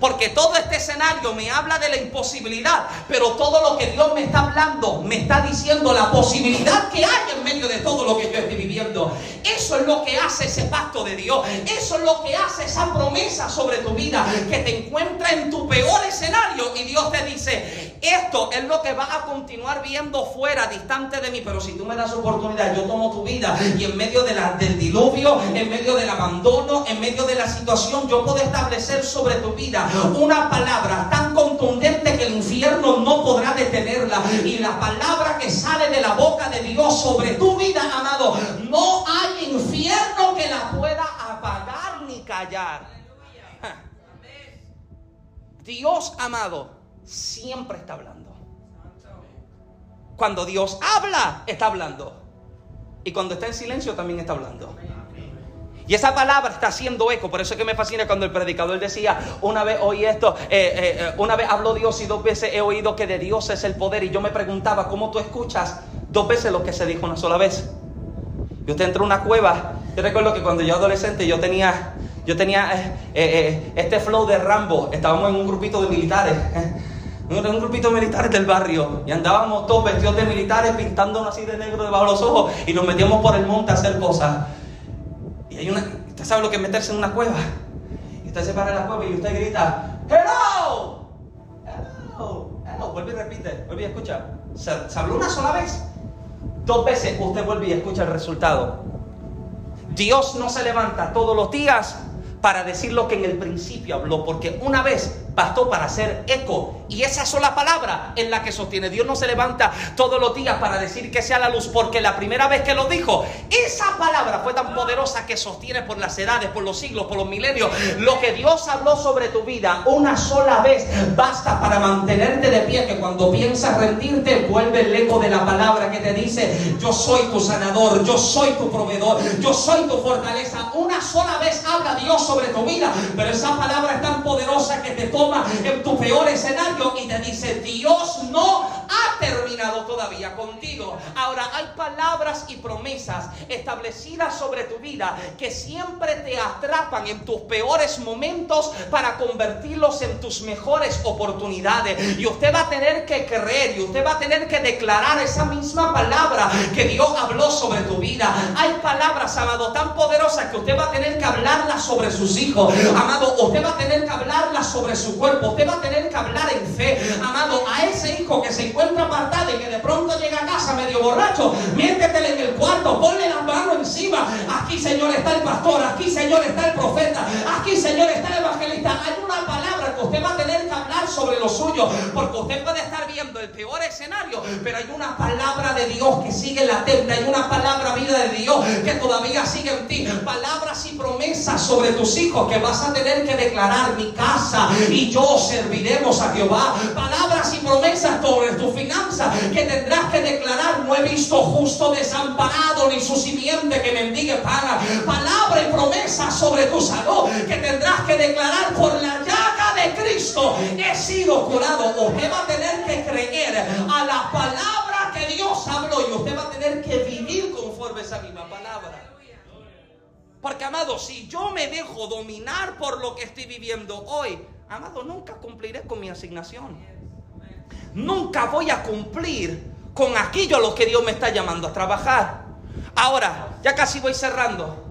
Porque todo este escenario me habla de la imposibilidad, pero todo lo que Dios me está hablando me está diciendo la posibilidad que hay en medio de todo lo que yo estoy viviendo. Eso es lo que hace ese pacto de Dios. Eso es lo que hace esa promesa sobre tu vida, que te encuentra en tu peor escenario y Dios te dice, esto es lo que vas a continuar viendo fuera, distante de mí, pero si tú me das oportunidad, yo tomo tu vida y en medio del diluvio, en medio del abandono, en medio de la situación, yo puedo establecer sobre tu vida una palabra tan contundente no podrá detenerla. Y la palabra que sale de la boca de Dios sobre tu vida, amado, no hay infierno que la pueda apagar ni callar. (laughs) Dios, amado, siempre está hablando. Cuando Dios habla, está hablando. Y cuando está en silencio, también está hablando. Y esa palabra está haciendo eco. Por eso es que me fascina cuando el predicador decía, una vez oí esto, eh, eh, eh, una vez habló Dios y dos veces he oído que de Dios es el poder. Y yo me preguntaba, ¿cómo tú escuchas dos veces lo que se dijo una sola vez? Yo te entré a una cueva. Yo recuerdo que cuando yo adolescente yo tenía, yo tenía este flow de Rambo. Estábamos en un grupito de militares. Un, un grupito de militares del barrio y andábamos todos vestidos de militares pintándonos así de negro debajo de los ojos y nos metíamos por el monte a hacer cosas. Y hay una, usted sabe lo que es meterse en una cueva. Y usted se para en la cueva y usted grita, ¡Hello! ¡Hello! ¡Hello! Vuelve y repite, vuelve y escucha. ¿Se, ¿Se habló una sola vez? Dos veces usted vuelve y escucha el resultado. Dios no se levanta todos los días para decir lo que en el principio habló, porque una vez bastó para hacer eco. Y esa sola palabra es la que sostiene. Dios no se levanta todos los días para decir que sea la luz, porque la primera vez que lo dijo, esa palabra fue tan poderosa que sostiene por las edades, por los siglos, por los milenios. Lo que Dios habló sobre tu vida una sola vez basta para mantenerte de pie, que cuando piensas rendirte, vuelve el eco de la palabra que te dice, yo soy tu sanador, yo soy tu proveedor, yo soy tu fortaleza. Una sola vez habla Dios sobre tu vida, pero esa palabra es tan poderosa que te toma en tu peor escenario y te dice, Dios no terminado todavía contigo. Ahora hay palabras y promesas establecidas sobre tu vida que siempre te atrapan en tus peores momentos para convertirlos en tus mejores oportunidades. Y usted va a tener que creer y usted va a tener que declarar esa misma palabra que Dios habló sobre tu vida. Hay palabras, amado, tan poderosas que usted va a tener que hablarlas sobre sus hijos. Amado, usted va a tener que hablarlas sobre su cuerpo. Usted va a tener que hablar en fe, amado, a ese hijo que se encuentra y que de pronto llega a casa medio borracho. Miéntetele en el cuarto, ponle la mano encima. Aquí, Señor, está el pastor. Aquí, Señor, está el profeta. Aquí, Señor, está el evangelista. Hay una palabra que usted va a tener sobre los suyos. Porque usted puede estar viendo el peor escenario, pero hay una palabra de Dios que sigue latente. Hay una palabra vida de Dios que todavía sigue en ti. Palabras y promesas sobre tus hijos que vas a tener que declarar mi casa y yo serviremos a Jehová. Palabras y promesas sobre tu finanzas que tendrás que declarar. No he visto justo desamparado ni su simiente que mendigue paga. Palabra y promesa sobre tu salud que tendrás que declarar por la llaga de Cristo. He sido curado. Usted va a tener que creer a la palabra que Dios habló y usted va a tener que vivir conforme esa misma palabra. Porque, amado, si yo me dejo dominar por lo que estoy viviendo hoy, amado, nunca cumpliré con mi asignación. Nunca voy a cumplir con aquello a lo que Dios me está llamando a trabajar. Ahora, ya casi voy cerrando.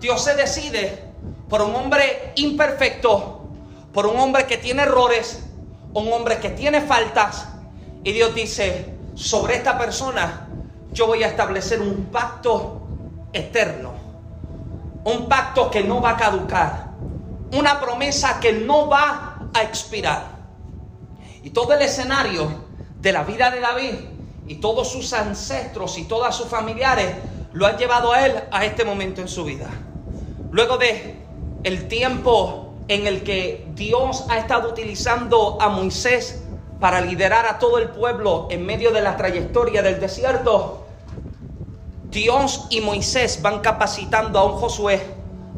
Dios se decide por un hombre imperfecto, por un hombre que tiene errores, un hombre que tiene faltas. Y Dios dice, sobre esta persona yo voy a establecer un pacto eterno. Un pacto que no va a caducar. Una promesa que no va a expirar. Y todo el escenario de la vida de David y todos sus ancestros y todas sus familiares lo han llevado a él a este momento en su vida. Luego de el tiempo en el que Dios ha estado utilizando a Moisés para liderar a todo el pueblo en medio de la trayectoria del desierto, Dios y Moisés van capacitando a un Josué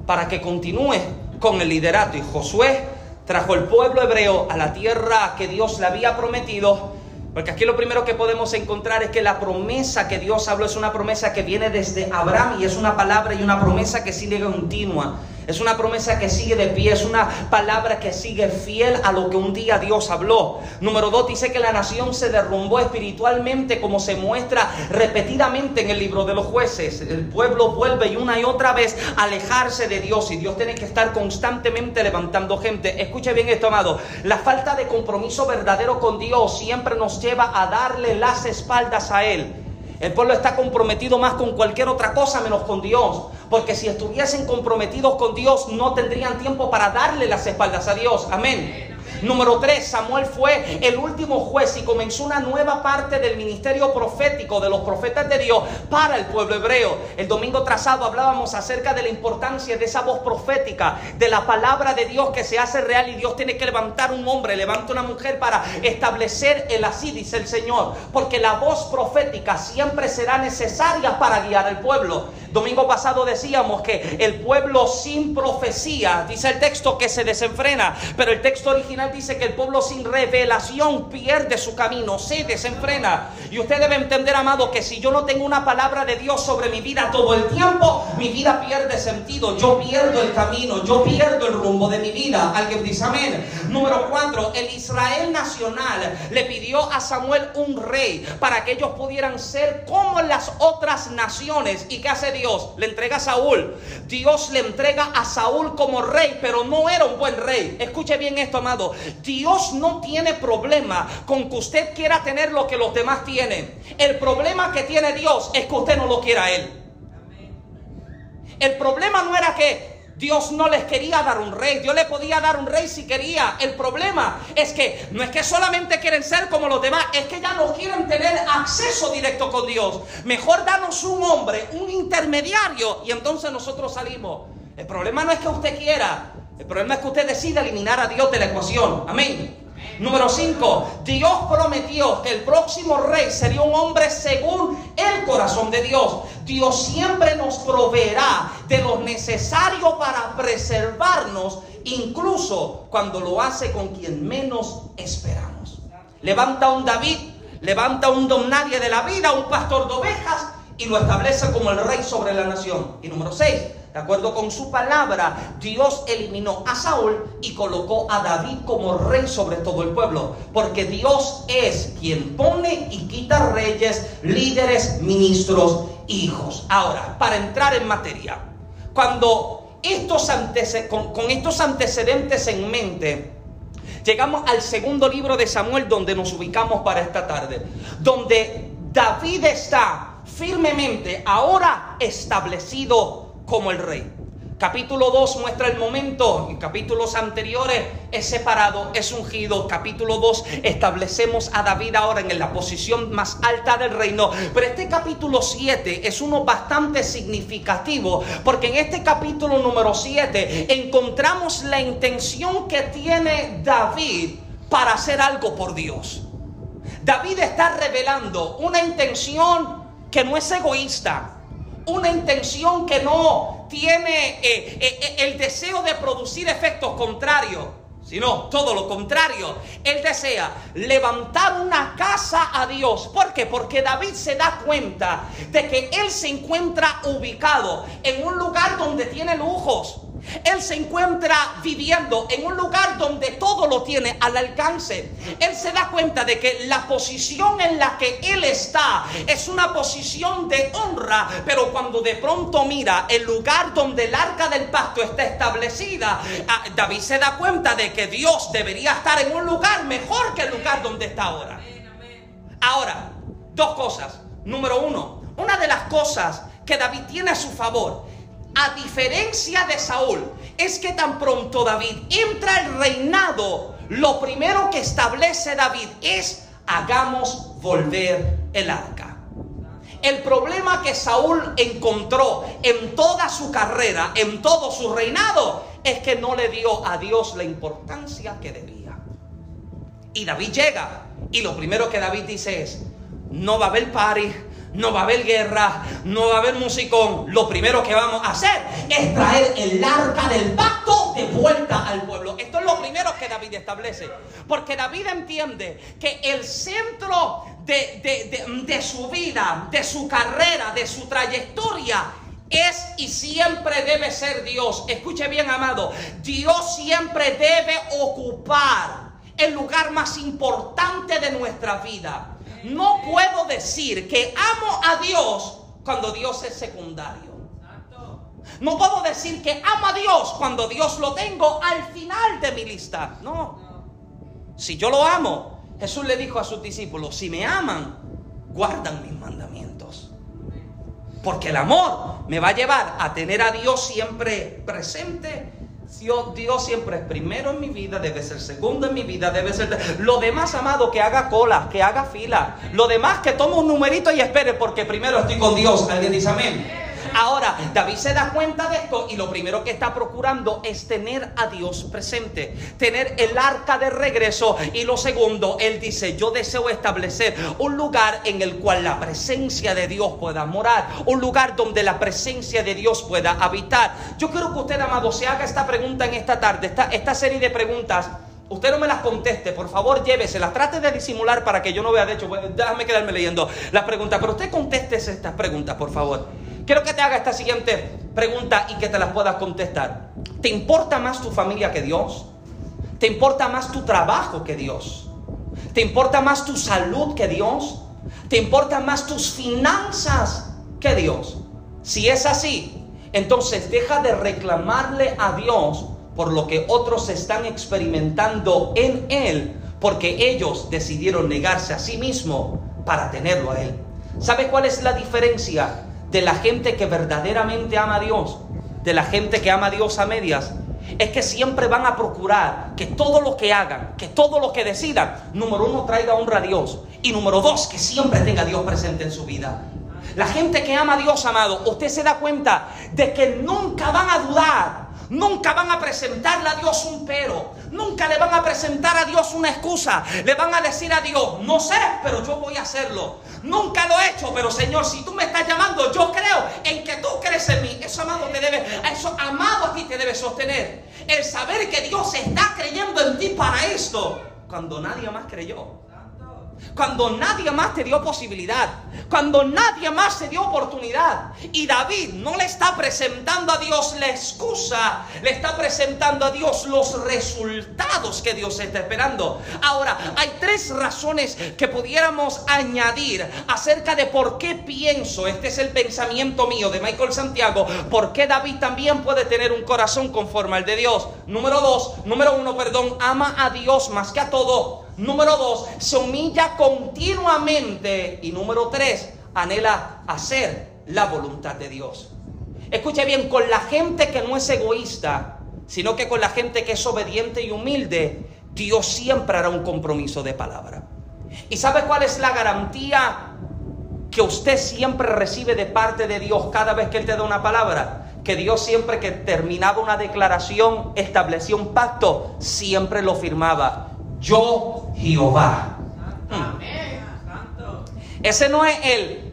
para que continúe con el liderato. Y Josué trajo el pueblo hebreo a la tierra que Dios le había prometido. Porque aquí lo primero que podemos encontrar es que la promesa que Dios habló es una promesa que viene desde Abraham y es una palabra y una promesa que sigue continua. Es una promesa que sigue de pie, es una palabra que sigue fiel a lo que un día Dios habló. Número dos, dice que la nación se derrumbó espiritualmente como se muestra repetidamente en el libro de los jueces. El pueblo vuelve y una y otra vez a alejarse de Dios y Dios tiene que estar constantemente levantando gente. Escuche bien esto, amado. La falta de compromiso verdadero con Dios siempre nos lleva a darle las espaldas a Él. El pueblo está comprometido más con cualquier otra cosa menos con Dios. Porque si estuviesen comprometidos con Dios, no tendrían tiempo para darle las espaldas a Dios. Amén. Número 3, Samuel fue el último juez y comenzó una nueva parte del ministerio profético de los profetas de Dios para el pueblo hebreo. El domingo trazado hablábamos acerca de la importancia de esa voz profética, de la palabra de Dios que se hace real y Dios tiene que levantar un hombre, levanta una mujer para establecer el así, dice el Señor. Porque la voz profética siempre será necesaria para guiar al pueblo. Domingo pasado decíamos que el pueblo sin profecía, dice el texto que se desenfrena, pero el texto original dice que el pueblo sin revelación pierde su camino, se desenfrena. Y usted debe entender, amado, que si yo no tengo una palabra de Dios sobre mi vida todo el tiempo, mi vida pierde sentido, yo pierdo el camino, yo pierdo el rumbo de mi vida. Alguien dice amén. Número cuatro, el Israel nacional le pidió a Samuel un rey para que ellos pudieran ser como las otras naciones. ¿Y qué hace Dios? Le entrega a Saúl. Dios le entrega a Saúl como rey, pero no era un buen rey. Escuche bien esto, amado. Dios no tiene problema con que usted quiera tener lo que los demás tienen. El problema que tiene Dios es que usted no lo quiera a Él. El problema no era que Dios no les quería dar un rey. Dios le podía dar un rey si quería. El problema es que no es que solamente quieren ser como los demás, es que ya no quieren tener acceso directo con Dios. Mejor danos un hombre, un intermediario, y entonces nosotros salimos. El problema no es que usted quiera, el problema es que usted decida eliminar a Dios de la ecuación. Amén. Número 5. Dios prometió que el próximo rey sería un hombre según el corazón de Dios. Dios siempre nos proveerá de lo necesario para preservarnos, incluso cuando lo hace con quien menos esperamos. Levanta un David, levanta un don nadie de la vida, un pastor de ovejas y lo establece como el rey sobre la nación. Y número 6. De acuerdo con su palabra, Dios eliminó a Saúl y colocó a David como rey sobre todo el pueblo. Porque Dios es quien pone y quita reyes, líderes, ministros, hijos. Ahora, para entrar en materia, cuando estos con, con estos antecedentes en mente, llegamos al segundo libro de Samuel donde nos ubicamos para esta tarde. Donde David está firmemente ahora establecido como el rey. Capítulo 2 muestra el momento, en capítulos anteriores es separado, es ungido. Capítulo 2 establecemos a David ahora en la posición más alta del reino. Pero este capítulo 7 es uno bastante significativo, porque en este capítulo número 7 encontramos la intención que tiene David para hacer algo por Dios. David está revelando una intención que no es egoísta, una intención que no tiene eh, eh, eh, el deseo de producir efectos contrarios, sino todo lo contrario. Él desea levantar una casa a Dios. ¿Por qué? Porque David se da cuenta de que él se encuentra ubicado en un lugar donde tiene lujos él se encuentra viviendo en un lugar donde todo lo tiene al alcance. Él se da cuenta de que la posición en la que él está es una posición de honra, pero cuando de pronto mira el lugar donde el arca del pacto está establecida, ah, David se da cuenta de que Dios debería estar en un lugar mejor que el lugar donde está ahora. Ahora, dos cosas. Número uno, una de las cosas que David tiene a su favor a diferencia de Saúl, es que tan pronto David entra al reinado, lo primero que establece David es hagamos volver el arca. El problema que Saúl encontró en toda su carrera, en todo su reinado, es que no le dio a Dios la importancia que debía. Y David llega y lo primero que David dice es, no va a haber party, no va a haber guerra, no va a haber musicón. Lo primero que vamos a hacer es traer el arca del pacto de vuelta al pueblo. Esto es lo primero que David establece. Porque David entiende que el centro de, de su vida, de su carrera, de su trayectoria, es y siempre debe ser Dios. Escuche bien, amado. Dios siempre debe ocupar el lugar más importante de nuestra vida. No puedo decir que amo a Dios cuando Dios es secundario. No puedo decir que amo a Dios cuando Dios lo tengo al final de mi lista. No. Si yo lo amo, Jesús le dijo a sus discípulos, si me aman, guardan mis mandamientos. Porque el amor me va a llevar a tener a Dios siempre presente Dios, siempre es primero en mi vida, debe ser segundo en mi vida, debe ser... Lo demás, amado, que haga cola, que haga fila. Lo demás, que tome un numerito y espere, porque primero estoy con Dios. ¿Alguien dice amén? Ahora, David se da cuenta de esto y lo primero que está procurando es tener a Dios presente, tener el arca de regreso. Y lo segundo, él dice, yo deseo establecer un lugar en el cual la presencia de Dios pueda morar, un lugar donde la presencia de Dios pueda habitar. Yo quiero que usted, amado, se haga esta pregunta en esta tarde, esta, esta serie de preguntas. Usted no me las conteste, por favor, lléveselas. Trate de disimular para que yo no vea. De hecho, déjame quedarme leyendo las preguntas. Pero usted conteste estas preguntas, por favor. Quiero que te haga esta siguiente pregunta y que te las puedas contestar. ¿Te importa más tu familia que Dios? ¿Te importa más tu trabajo que Dios? ¿Te importa más tu salud que Dios? ¿Te importa más tus finanzas que Dios? Si es así, entonces deja de reclamarle a Dios por lo que otros están experimentando en Él, porque ellos decidieron negarse a sí mismo para tenerlo a Él. ¿Sabe cuál es la diferencia de la gente que verdaderamente ama a Dios, de la gente que ama a Dios a medias, es que siempre van a procurar que todo lo que hagan, que todo lo que decidan, número uno, traiga honra a Dios. Y número dos, que siempre tenga a Dios presente en su vida. La gente que ama a Dios, amado, usted se da cuenta de que nunca van a dudar, nunca van a presentarle a Dios un pero, nunca le van a presentar a Dios una excusa. Le van a decir a Dios, no sé, pero yo voy a hacerlo. Nunca lo he hecho, pero Señor, si tú me estás llamando, yo creo en que tú crees en mí. Eso, amado, te debe, eso, amado, a ti te debe sostener. El saber que Dios está creyendo en ti para esto, cuando nadie más creyó. Cuando nadie más te dio posibilidad. Cuando nadie más te dio oportunidad. Y David no le está presentando a Dios la excusa. Le está presentando a Dios los resultados que Dios está esperando. Ahora, hay tres razones que pudiéramos añadir acerca de por qué pienso. Este es el pensamiento mío de Michael Santiago. Por qué David también puede tener un corazón conforme al de Dios. Número dos, número uno, perdón, ama a Dios más que a todo. Número dos, se humilla continuamente. Y número tres, anhela hacer la voluntad de Dios. Escuche bien, con la gente que no es egoísta, sino que con la gente que es obediente y humilde, Dios siempre hará un compromiso de palabra. ¿Y sabe cuál es la garantía que usted siempre recibe de parte de Dios cada vez que Él te da una palabra? Que Dios siempre que terminaba una declaración, establecía un pacto, siempre lo firmaba. Yo, Jehová. Ese no es el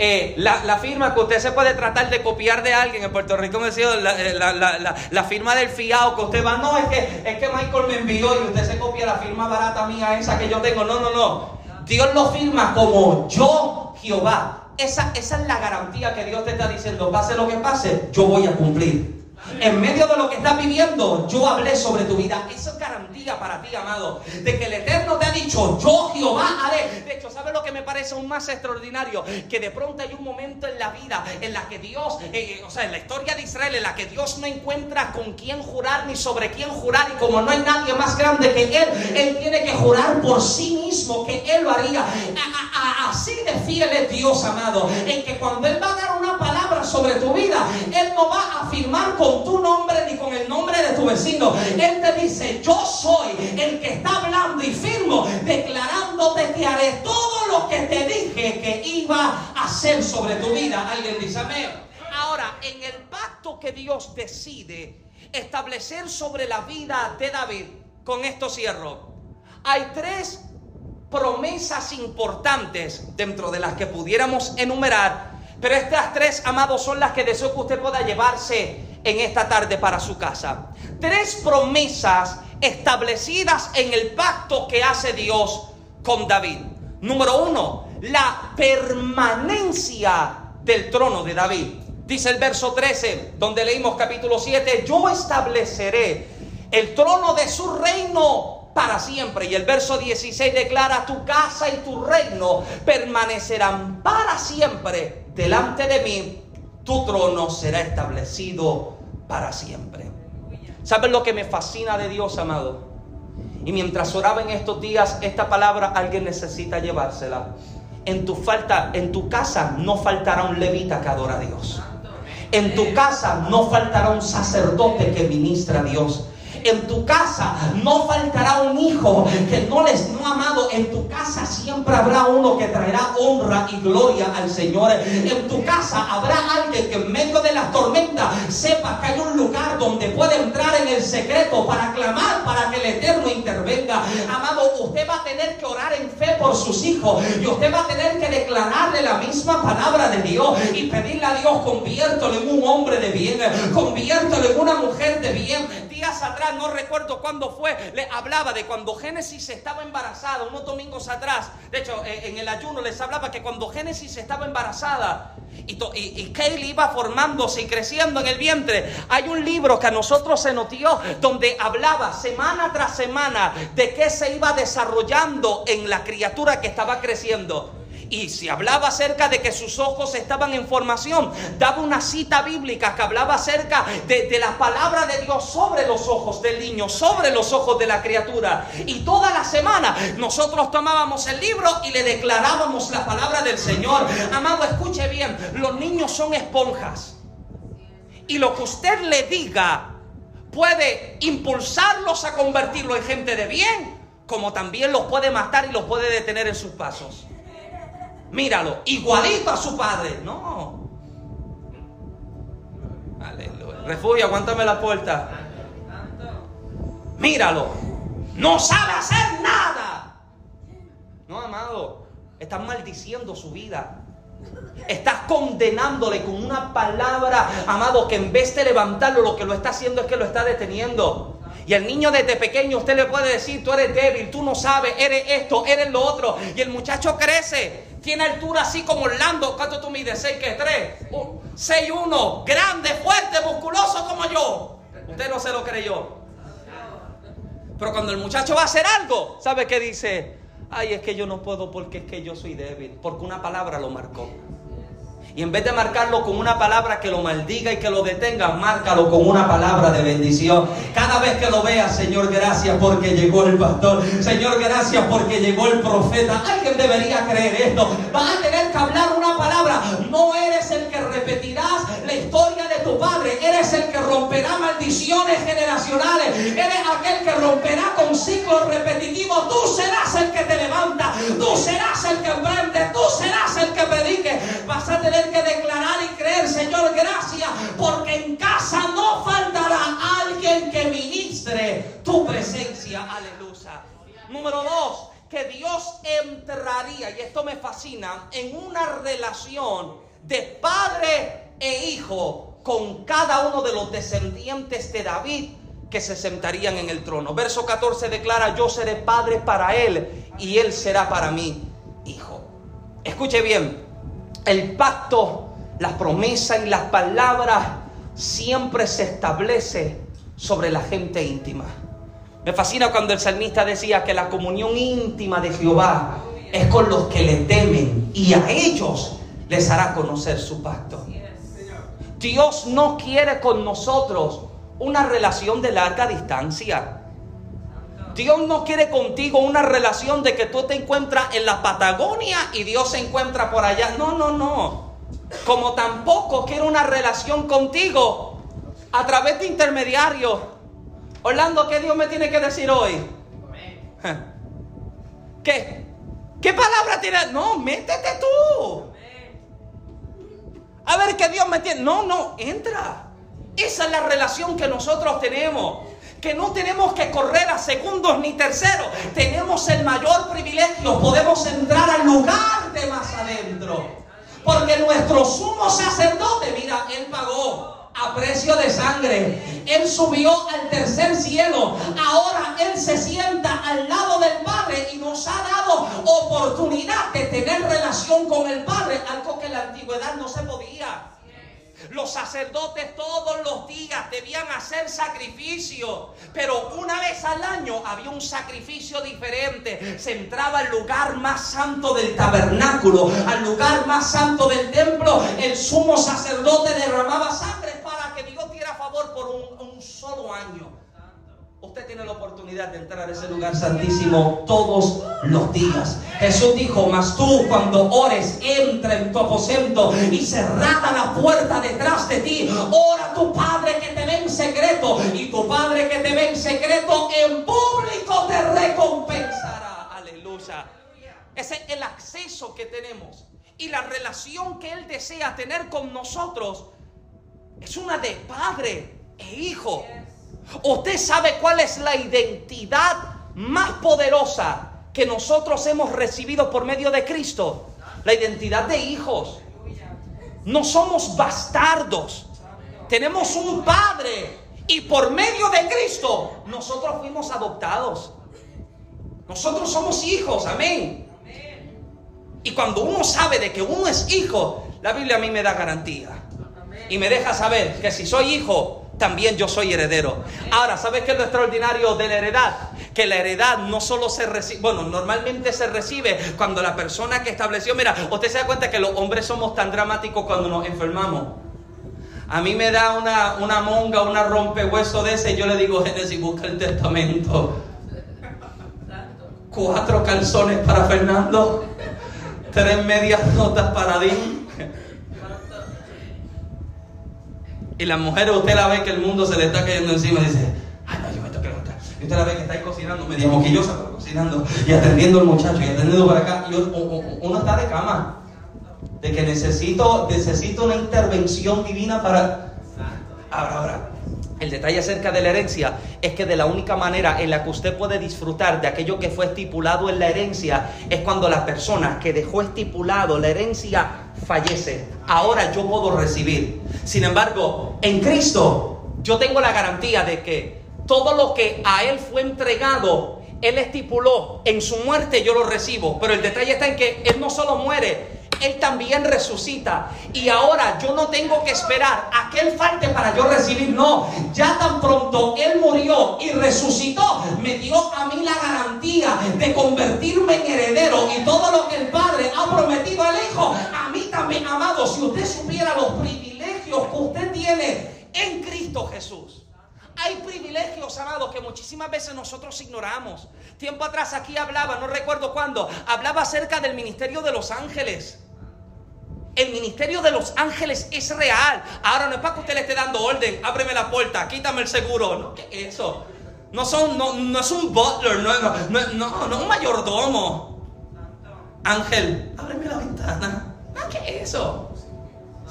eh, la, firma que usted se puede tratar de copiar de alguien. En Puerto Rico me decía eh, la, la, firma del fiado que usted va. No, es que, es que Michael me envió y usted se copia la firma barata mía, esa que yo tengo. No, no, no. Dios lo firma como yo, Jehová. Esa, esa es la garantía que Dios te está diciendo. Pase lo que pase, yo voy a cumplir. En medio de lo que estás viviendo, yo hablé sobre tu vida. Eso es garantía para ti, amado. De que el Eterno te ha dicho, yo Jehová haré. De hecho, ¿sabes lo que me parece aún más extraordinario? Que de pronto hay un momento en la vida en la que Dios, eh, eh, o sea, en la historia de Israel, en la que Dios no encuentra con quién jurar ni sobre quién jurar. Y como no hay nadie más grande que Él, Él tiene que jurar por sí mismo que Él lo haría. así de fiel es Dios, amado. En que cuando Él va a dar una palabra sobre tu vida, Él no va a afirmar con tu nombre ni con el nombre de tu vecino. Él te dice, yo soy el que está hablando y firmo, declarándote que haré todo lo que te dije que iba a hacer sobre tu vida. Alguien dice amén. Ahora, en el pacto que Dios decide establecer sobre la vida de David, con esto cierro, hay tres promesas importantes dentro de las que pudiéramos enumerar, pero estas tres, amados, son las que deseo que usted pueda llevarse en esta tarde para su casa. Tres promesas establecidas en el pacto que hace Dios con David. Número uno, la permanencia del trono de David. Dice el verso 13, donde leímos capítulo 7, yo estableceré el trono de su reino para siempre. Y el verso 16 declara, tu casa y tu reino permanecerán para siempre delante de mí tu trono será establecido para siempre. ¿Sabes lo que me fascina de Dios, amado? Y mientras oraba en estos días, esta palabra alguien necesita llevársela. En tu falta, en tu casa no faltará un levita que adora a Dios. En tu casa no faltará un sacerdote que ministra a Dios. En tu casa no faltará un hijo que no les no amado. En tu casa siempre habrá uno que traerá honra y gloria al Señor. En tu casa habrá alguien que en medio de las tormentas sepa que hay un lugar donde puede entrar en el secreto para clamar para que el Eterno intervenga. Amado, usted va a tener que orar en fe por sus hijos y usted va a tener que declararle la misma palabra de Dios y pedirle a Dios conviértelo en un hombre de bien, conviértelo en una mujer de bien. Días atrás no recuerdo cuándo fue, le hablaba de cuando Génesis estaba embarazada, unos domingos atrás. De hecho, eh, en el ayuno les hablaba que cuando Génesis estaba embarazada y, y, Kaylee iba formándose y creciendo en el vientre, hay un libro que a nosotros se nos dio donde hablaba semana tras semana de qué se iba desarrollando en la criatura que estaba creciendo. Y si hablaba acerca de que sus ojos estaban en formación, daba una cita bíblica que hablaba acerca de, la palabra de Dios sobre los ojos del niño, sobre los ojos de la criatura. Y toda la semana nosotros tomábamos el libro y le declarábamos la palabra del Señor. Amado, escuche bien, los niños son esponjas. Y lo que usted le diga puede impulsarlos a convertirlo en gente de bien, como también los puede matar y los puede detener en sus pasos míralo, igualito a su padre. No. Aleluya. Refugio, aguántame la puerta. Míralo. No sabe hacer nada. No, amado. Estás maldiciendo su vida. Estás condenándole con una palabra, amado, que en vez de levantarlo, lo que lo está haciendo es que lo está deteniendo. Y el niño desde pequeño usted le puede decir, tú eres débil, tú no sabes, eres esto, eres lo otro. Y el muchacho crece, tiene altura así como Orlando. ¿Cuánto tú mides? ¿6 que 3? 6 1, grande, fuerte, musculoso como yo. Usted no se lo creyó. Pero cuando el muchacho va a hacer algo, ¿sabe qué dice? Ay, es que yo no puedo porque es que yo soy débil. Porque una palabra lo marcó. Y en vez de marcarlo con una palabra que lo maldiga y que lo detenga, márcalo con una palabra de bendición. Cada vez que lo veas, Señor, gracias porque llegó el pastor. Señor, gracias porque llegó el profeta. Alguien debería creer esto. Vas a tener que hablar una palabra. No eres el que maldiciones generacionales. Eres aquel que romperá con ciclos repetitivos. Tú serás el que te levanta. Tú serás el que emprende. Tú serás el que predique. Vas a tener que declarar y creer, Señor, gracias. Porque en casa no faltará alguien que ministre tu presencia. Aleluya. Número dos que Dios entraría, y esto me fascina, en una relación de padre e hijo con cada uno de los descendientes de David que se sentarían en el trono. Verso 14 declara, yo seré padre para él y él será para mí hijo. Escuche bien, el pacto, las promesas y las palabras siempre se establece sobre la gente íntima. Me fascina cuando el salmista decía que la comunión íntima de Jehová es con los que le temen y a ellos les hará conocer su pacto. Dios no quiere con nosotros una relación de larga distancia. Dios no quiere contigo una relación de que tú te encuentras en la Patagonia y Dios se encuentra por allá. No, no, no. Como tampoco quiere una relación contigo a través de intermediarios Orlando, ¿qué Dios me tiene que decir hoy? ¿Qué? ¿Qué palabra tiene? No, métete tú. A ver qué Dios me tiene. No, no, entra. Esa es la relación que nosotros tenemos. Que no tenemos que correr a segundos ni terceros. Tenemos el mayor privilegio. Podemos entrar al lugar de más adentro. Porque nuestro sumo sacerdote, mira, él pagó a precio de sangre. Él subió al tercer cielo. Ahora Él se sienta al lado del Padre y nos ha dado oportunidad de tener relación con el Padre, algo que en la antigüedad no se podía. Los sacerdotes todos los días debían hacer sacrificio, pero una vez al año había un sacrificio diferente. Se entraba al lugar más santo del tabernáculo, al lugar más santo del templo. El sumo sacerdote derramaba sangre para que Dios diera favor por un, un solo año. Usted tiene la oportunidad de entrar a ese lugar santísimo todos los días. Jesús dijo, mas tú cuando ores, entra en tu aposento y cerrada la puerta detrás de ti. Ora a tu Padre que te ve en secreto y tu Padre que te ve en secreto en público te recompensará. Aleluya. Ese es el acceso que tenemos y la relación que Él desea tener con nosotros es una de padre e hijo. Usted sabe cuál es la identidad más poderosa que nosotros hemos recibido por medio de Cristo. La identidad de hijos. No somos bastardos. Tenemos un Padre. Y por medio de Cristo nosotros fuimos adoptados. Nosotros somos hijos. Amén. Y cuando uno sabe de que uno es hijo, la Biblia a mí me da garantía. Y me deja saber que si soy hijo, también yo soy heredero. Ahora, ¿sabes qué es lo extraordinario de la heredad? Que la heredad no solo se recibe, bueno, normalmente se recibe cuando la persona que estableció, mira, usted se da cuenta que los hombres somos tan dramáticos cuando nos enfermamos. A mí me da una, una monga, una rompehueso de ese, y yo le digo, Génesis, busca el testamento. Cuatro calzones para Fernando, tres medias notas para Dean Y la mujer, usted la ve que el mundo se le está cayendo encima y dice, ay, no, yo me tengo que levantar. Y usted la ve que está ahí cocinando, medio moquillosa, pero cocinando, y atendiendo al muchacho, y atendiendo para acá. Y uno está de cama. De que necesito, necesito una intervención divina para... Ahora, ahora. El detalle acerca de la herencia es que de la única manera en la que usted puede disfrutar de aquello que fue estipulado en la herencia es cuando la persona que dejó estipulado la herencia fallece. Ahora yo puedo recibir. Sin embargo, en Cristo yo tengo la garantía de que todo lo que a Él fue entregado, Él estipuló en su muerte, yo lo recibo. Pero el detalle está en que Él no solo muere, él también resucita. Y ahora yo no tengo que esperar a que Él falte para yo recibir. No, ya tan pronto Él murió y resucitó, me dio a mí la garantía de convertirme en heredero. Y todo lo que el Padre ha prometido al Hijo, a mí también, amado, si usted supiera los privilegios que usted tiene en Cristo Jesús. Hay privilegios, amados, que muchísimas veces nosotros ignoramos. Tiempo atrás aquí hablaba, no recuerdo cuándo, hablaba acerca del ministerio de los ángeles. El ministerio de los ángeles es real. Ahora no es para que usted le esté dando orden. Ábreme la puerta, quítame el seguro. No, ¿qué es eso? No, son, no, no es un butler, no, no, no, no un mayordomo. Ángel, ábreme la ventana. ¿Qué es eso?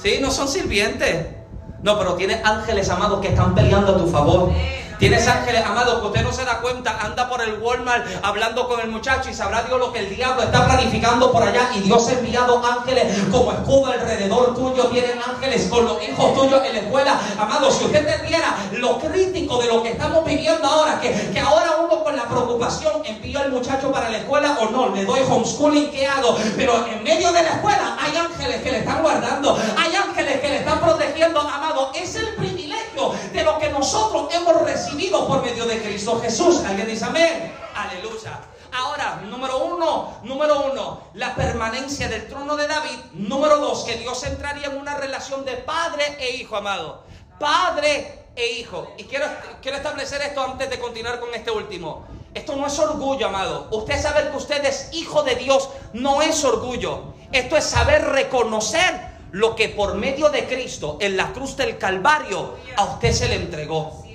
Sí, no son sirvientes. No, pero tiene ángeles amados que están peleando a tu favor. Tienes ángeles amados que usted no se da cuenta, anda por el Walmart hablando con el muchacho y sabrá Dios lo que el diablo está planificando por allá. Y Dios ha enviado ángeles como escudo alrededor tuyo. Tiene ángeles con los hijos tuyos en la escuela. Amados, si usted entendiera lo crítico de lo que estamos viviendo ahora, que, que ahora uno con la preocupación envío al muchacho para la escuela o no, le doy homeschooling, ¿qué hago? Pero en medio de la escuela hay ángeles que le están guardando, hay ángeles que le están protegiendo, amado. Es el privilegio de lo que nosotros hemos recibido por medio de Cristo Jesús. ¿Alguien dice amén? Aleluya. Ahora, número uno, número uno, la permanencia del trono de David. Número dos, que Dios entraría en una relación de padre e hijo, amado. Padre e hijo. Y quiero, quiero establecer esto antes de continuar con este último. Esto no es orgullo, amado. Usted saber que usted es hijo de Dios no es orgullo. Esto es saber reconocer lo que por medio de Cristo en la cruz del Calvario a usted se le entregó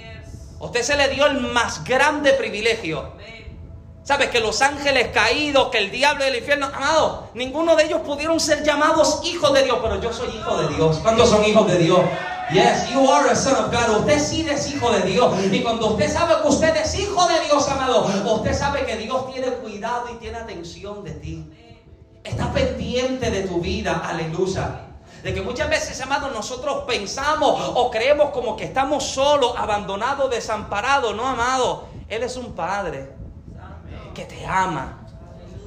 usted se le dio el más grande privilegio. ¿Sabes? Que los ángeles caídos, que el diablo del infierno, amado, ninguno de ellos pudieron ser llamados hijos de Dios, pero yo soy hijo de Dios. ¿Cuántos son hijos de Dios? Yes, you are a son of God. Usted sí es hijo de Dios. Y cuando usted sabe que usted es hijo de Dios, amado, usted sabe que Dios tiene cuidado y tiene atención de ti. Está pendiente de tu vida. Aleluya. De que muchas veces, amados, nosotros pensamos o creemos como que estamos solos, abandonados, desamparados. No, amado. Él es un padre que te ama,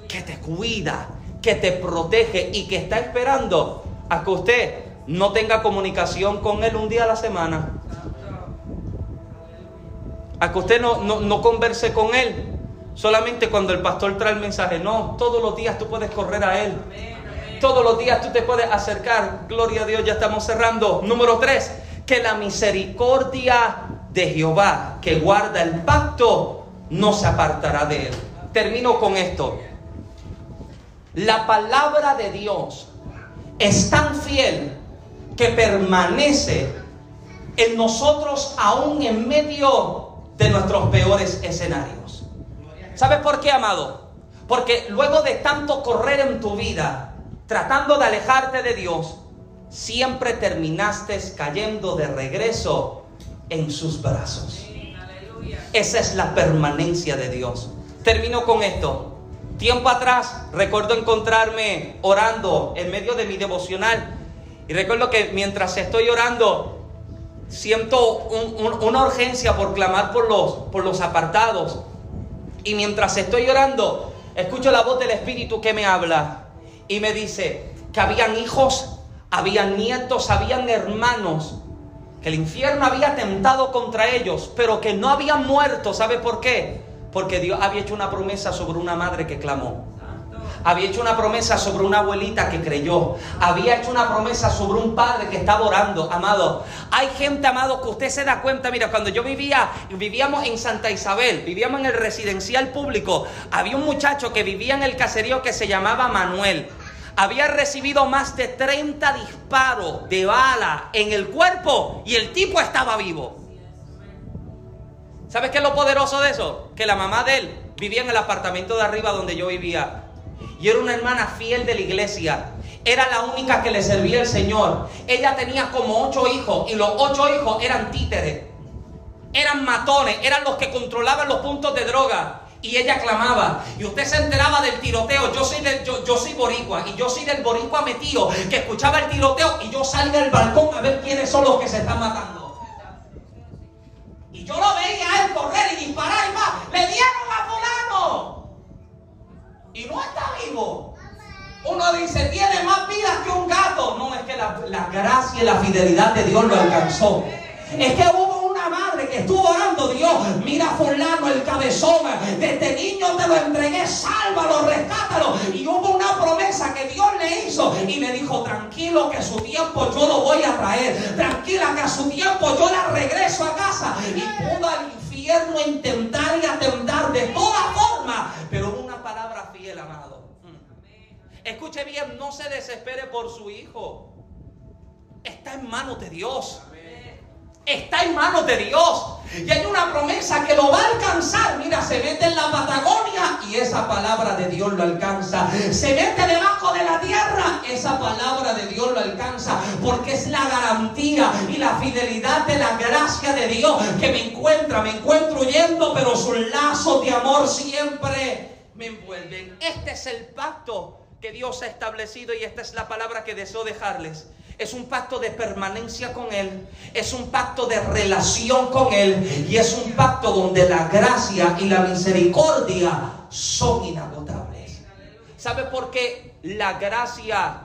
que te cuida, que te protege y que está esperando a que usted no tenga comunicación con Él un día a la semana. A que usted no, no, no converse con Él solamente cuando el pastor trae el mensaje. No, todos los días tú puedes correr a Él. Todos los días tú te puedes acercar. Gloria a Dios, ya estamos cerrando. Número tres, que la misericordia de Jehová que guarda el pacto no se apartará de él. Termino con esto. La palabra de Dios es tan fiel que permanece en nosotros aún en medio de nuestros peores escenarios. ¿Sabes por qué, amado? Porque luego de tanto correr en tu vida, tratando de alejarte de Dios, siempre terminaste cayendo de regreso en sus brazos. Esa es la permanencia de Dios. Termino con esto. Tiempo atrás recuerdo encontrarme orando en medio de mi devocional y recuerdo que mientras estoy orando siento una urgencia por clamar por los, por los apartados y mientras estoy orando escucho la voz del Espíritu que me habla y me dice que habían hijos, habían nietos, habían hermanos, que el infierno había tentado contra ellos, pero que no habían muerto. ¿Sabe por qué? Porque Dios había hecho una promesa sobre una madre que clamó. Había hecho una promesa sobre una abuelita que creyó. Había hecho una promesa sobre un padre que estaba orando. Amado, hay gente, amado, que usted se da cuenta. Mira, cuando yo vivía, vivíamos en Santa Isabel, vivíamos en el residencial público. Había un muchacho que vivía en el caserío que se llamaba Manuel había recibido más de 30 disparos de bala en el cuerpo y el tipo estaba vivo. ¿Sabes qué es lo poderoso de eso? Que la mamá de él vivía en el apartamento de arriba donde yo vivía. Y era una hermana fiel de la iglesia. Era la única que le servía el Señor. Ella tenía como ocho hijos y los ocho hijos eran títeres. Eran matones, eran los que controlaban los puntos de droga y ella clamaba. Y usted se enteraba del tiroteo. Yo soy, del, yo, soy boricua y yo soy del boricua metido que escuchaba el tiroteo y yo salí del balcón a ver quiénes son los que se están matando. Y yo lo veía a él correr y disparar y más. Le dieron a fulano. Y no está vivo. Uno dice, tiene más vidas que un gato. No, es que la, y la fidelidad de Dios lo alcanzó. Es que hubo madre que estuvo orando, Dios, mira fulano el cabezón, desde niño te lo entregué, sálvalo, rescátalo. Y hubo una promesa que Dios le hizo y le dijo, tranquilo que a su tiempo yo lo voy a traer, tranquila que a su tiempo yo la regreso a casa. Y pudo al infierno intentar y atentar de toda forma, pero una palabra fiel, amado. Escuche bien, no se desespere por su hijo. Está en manos de Dios. Está en manos de Dios. Y hay una promesa que lo va a alcanzar. Mira, se mete en la Patagonia y esa palabra de Dios lo alcanza. Se mete debajo de la tierra, esa palabra de Dios lo alcanza. Porque es la garantía y la fidelidad de la gracia de Dios que me encuentra. Me encuentro huyendo, pero sus lazos de amor siempre me envuelven. Este es el pacto que Dios ha establecido y esta es la palabra que deseo dejarles. Es un pacto de permanencia con Él. Es un pacto de relación con Él. Y es un pacto donde la gracia y la misericordia son inagotables. ¿Sabe por qué la gracia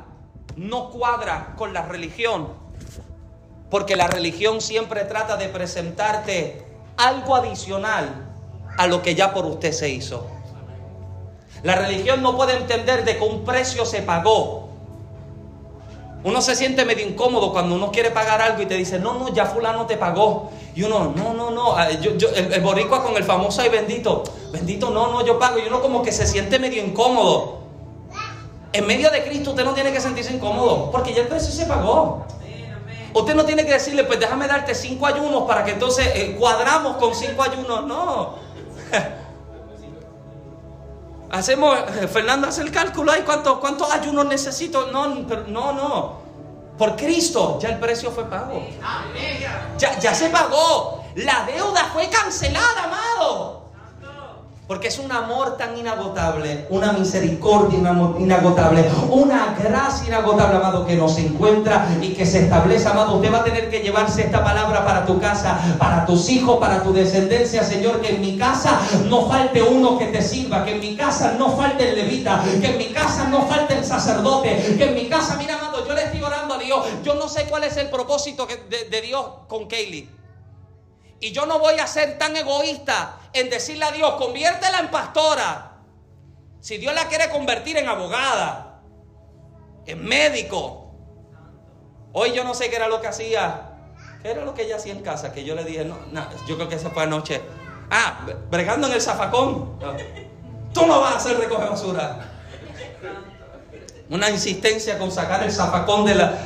no cuadra con la religión? Porque la religión siempre trata de presentarte algo adicional a lo que ya por usted se hizo. La religión no puede entender de que un precio se pagó uno se siente medio incómodo cuando uno quiere pagar algo y te dice, no, no, ya fulano te pagó. Y uno, no, no, no, ah, yo, el, boricua con el famoso ay bendito, bendito, no, no, yo pago. Y uno como que se siente medio incómodo. En medio de Cristo usted no tiene que sentirse incómodo, porque ya el precio se pagó. Usted no tiene que decirle, pues déjame darte cinco ayunos para que entonces eh, cuadramos con cinco ayunos. No. (laughs) Hacemos, eh, Fernando hace el cálculo, ¿hay cuántos, cuántos ayunos necesito? No, no, no. Por Cristo ya el precio fue pago. Ya, ya se pagó. La deuda fue cancelada, amado. Porque es un amor tan inagotable, una misericordia inagotable, una gracia inagotable, amado, que nos encuentra y que se establece, amado. Usted va a tener que llevarse esta palabra para tu casa, para tus hijos, para tu descendencia, Señor. Que en mi casa no falte uno que te sirva, que en mi casa no falte el levita, que en mi casa no falte el sacerdote, que en mi casa, mira, amado, yo le estoy orando a Dios. Yo no sé cuál es el propósito de, Dios con Kaylee. Y yo no voy a ser tan egoísta en decirle a Dios, conviértela en pastora. Si Dios la quiere convertir en abogada, en médico. Hoy yo no sé qué era lo que hacía. ¿Qué era lo que ella hacía en casa? Que yo le dije, no, no yo creo que esa fue anoche. Ah, bregando en el zafacón. Tú no vas a hacer recoger basura. Una insistencia con sacar el zafacón de la...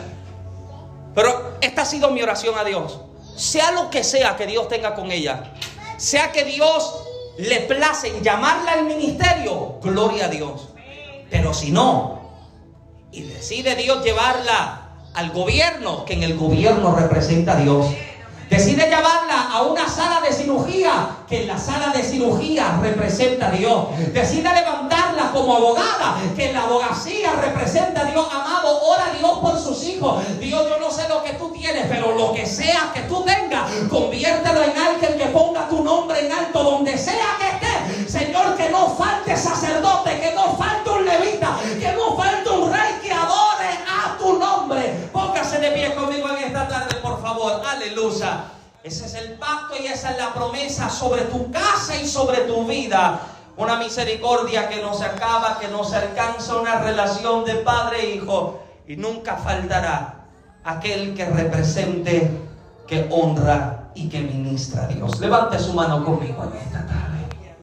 Pero esta ha sido mi oración a Dios sea lo que sea que Dios tenga con ella, sea que Dios le place en llamarla al ministerio, gloria a Dios. Pero si no, y decide Dios llevarla al gobierno, que en el gobierno representa a Dios. Decide llevarla a una sala de cirugía, que en la sala de cirugía representa a Dios. Decide levantarla como abogada, que en la abogacía representa a Dios. Amado, ora a Dios por sus hijos. Dios, yo no sé lo que tú tienes, pero lo que sea que tú tengas, conviértelo en alguien que ponga tu nombre en alto donde sea que Ese es el pacto y esa es la promesa sobre tu casa y sobre tu vida. Una misericordia que no se acaba, que no se alcanza, una relación de padre e hijo. Y nunca faltará aquel que represente, que honra y que ministra a Dios. Levante su mano conmigo en esta tarde.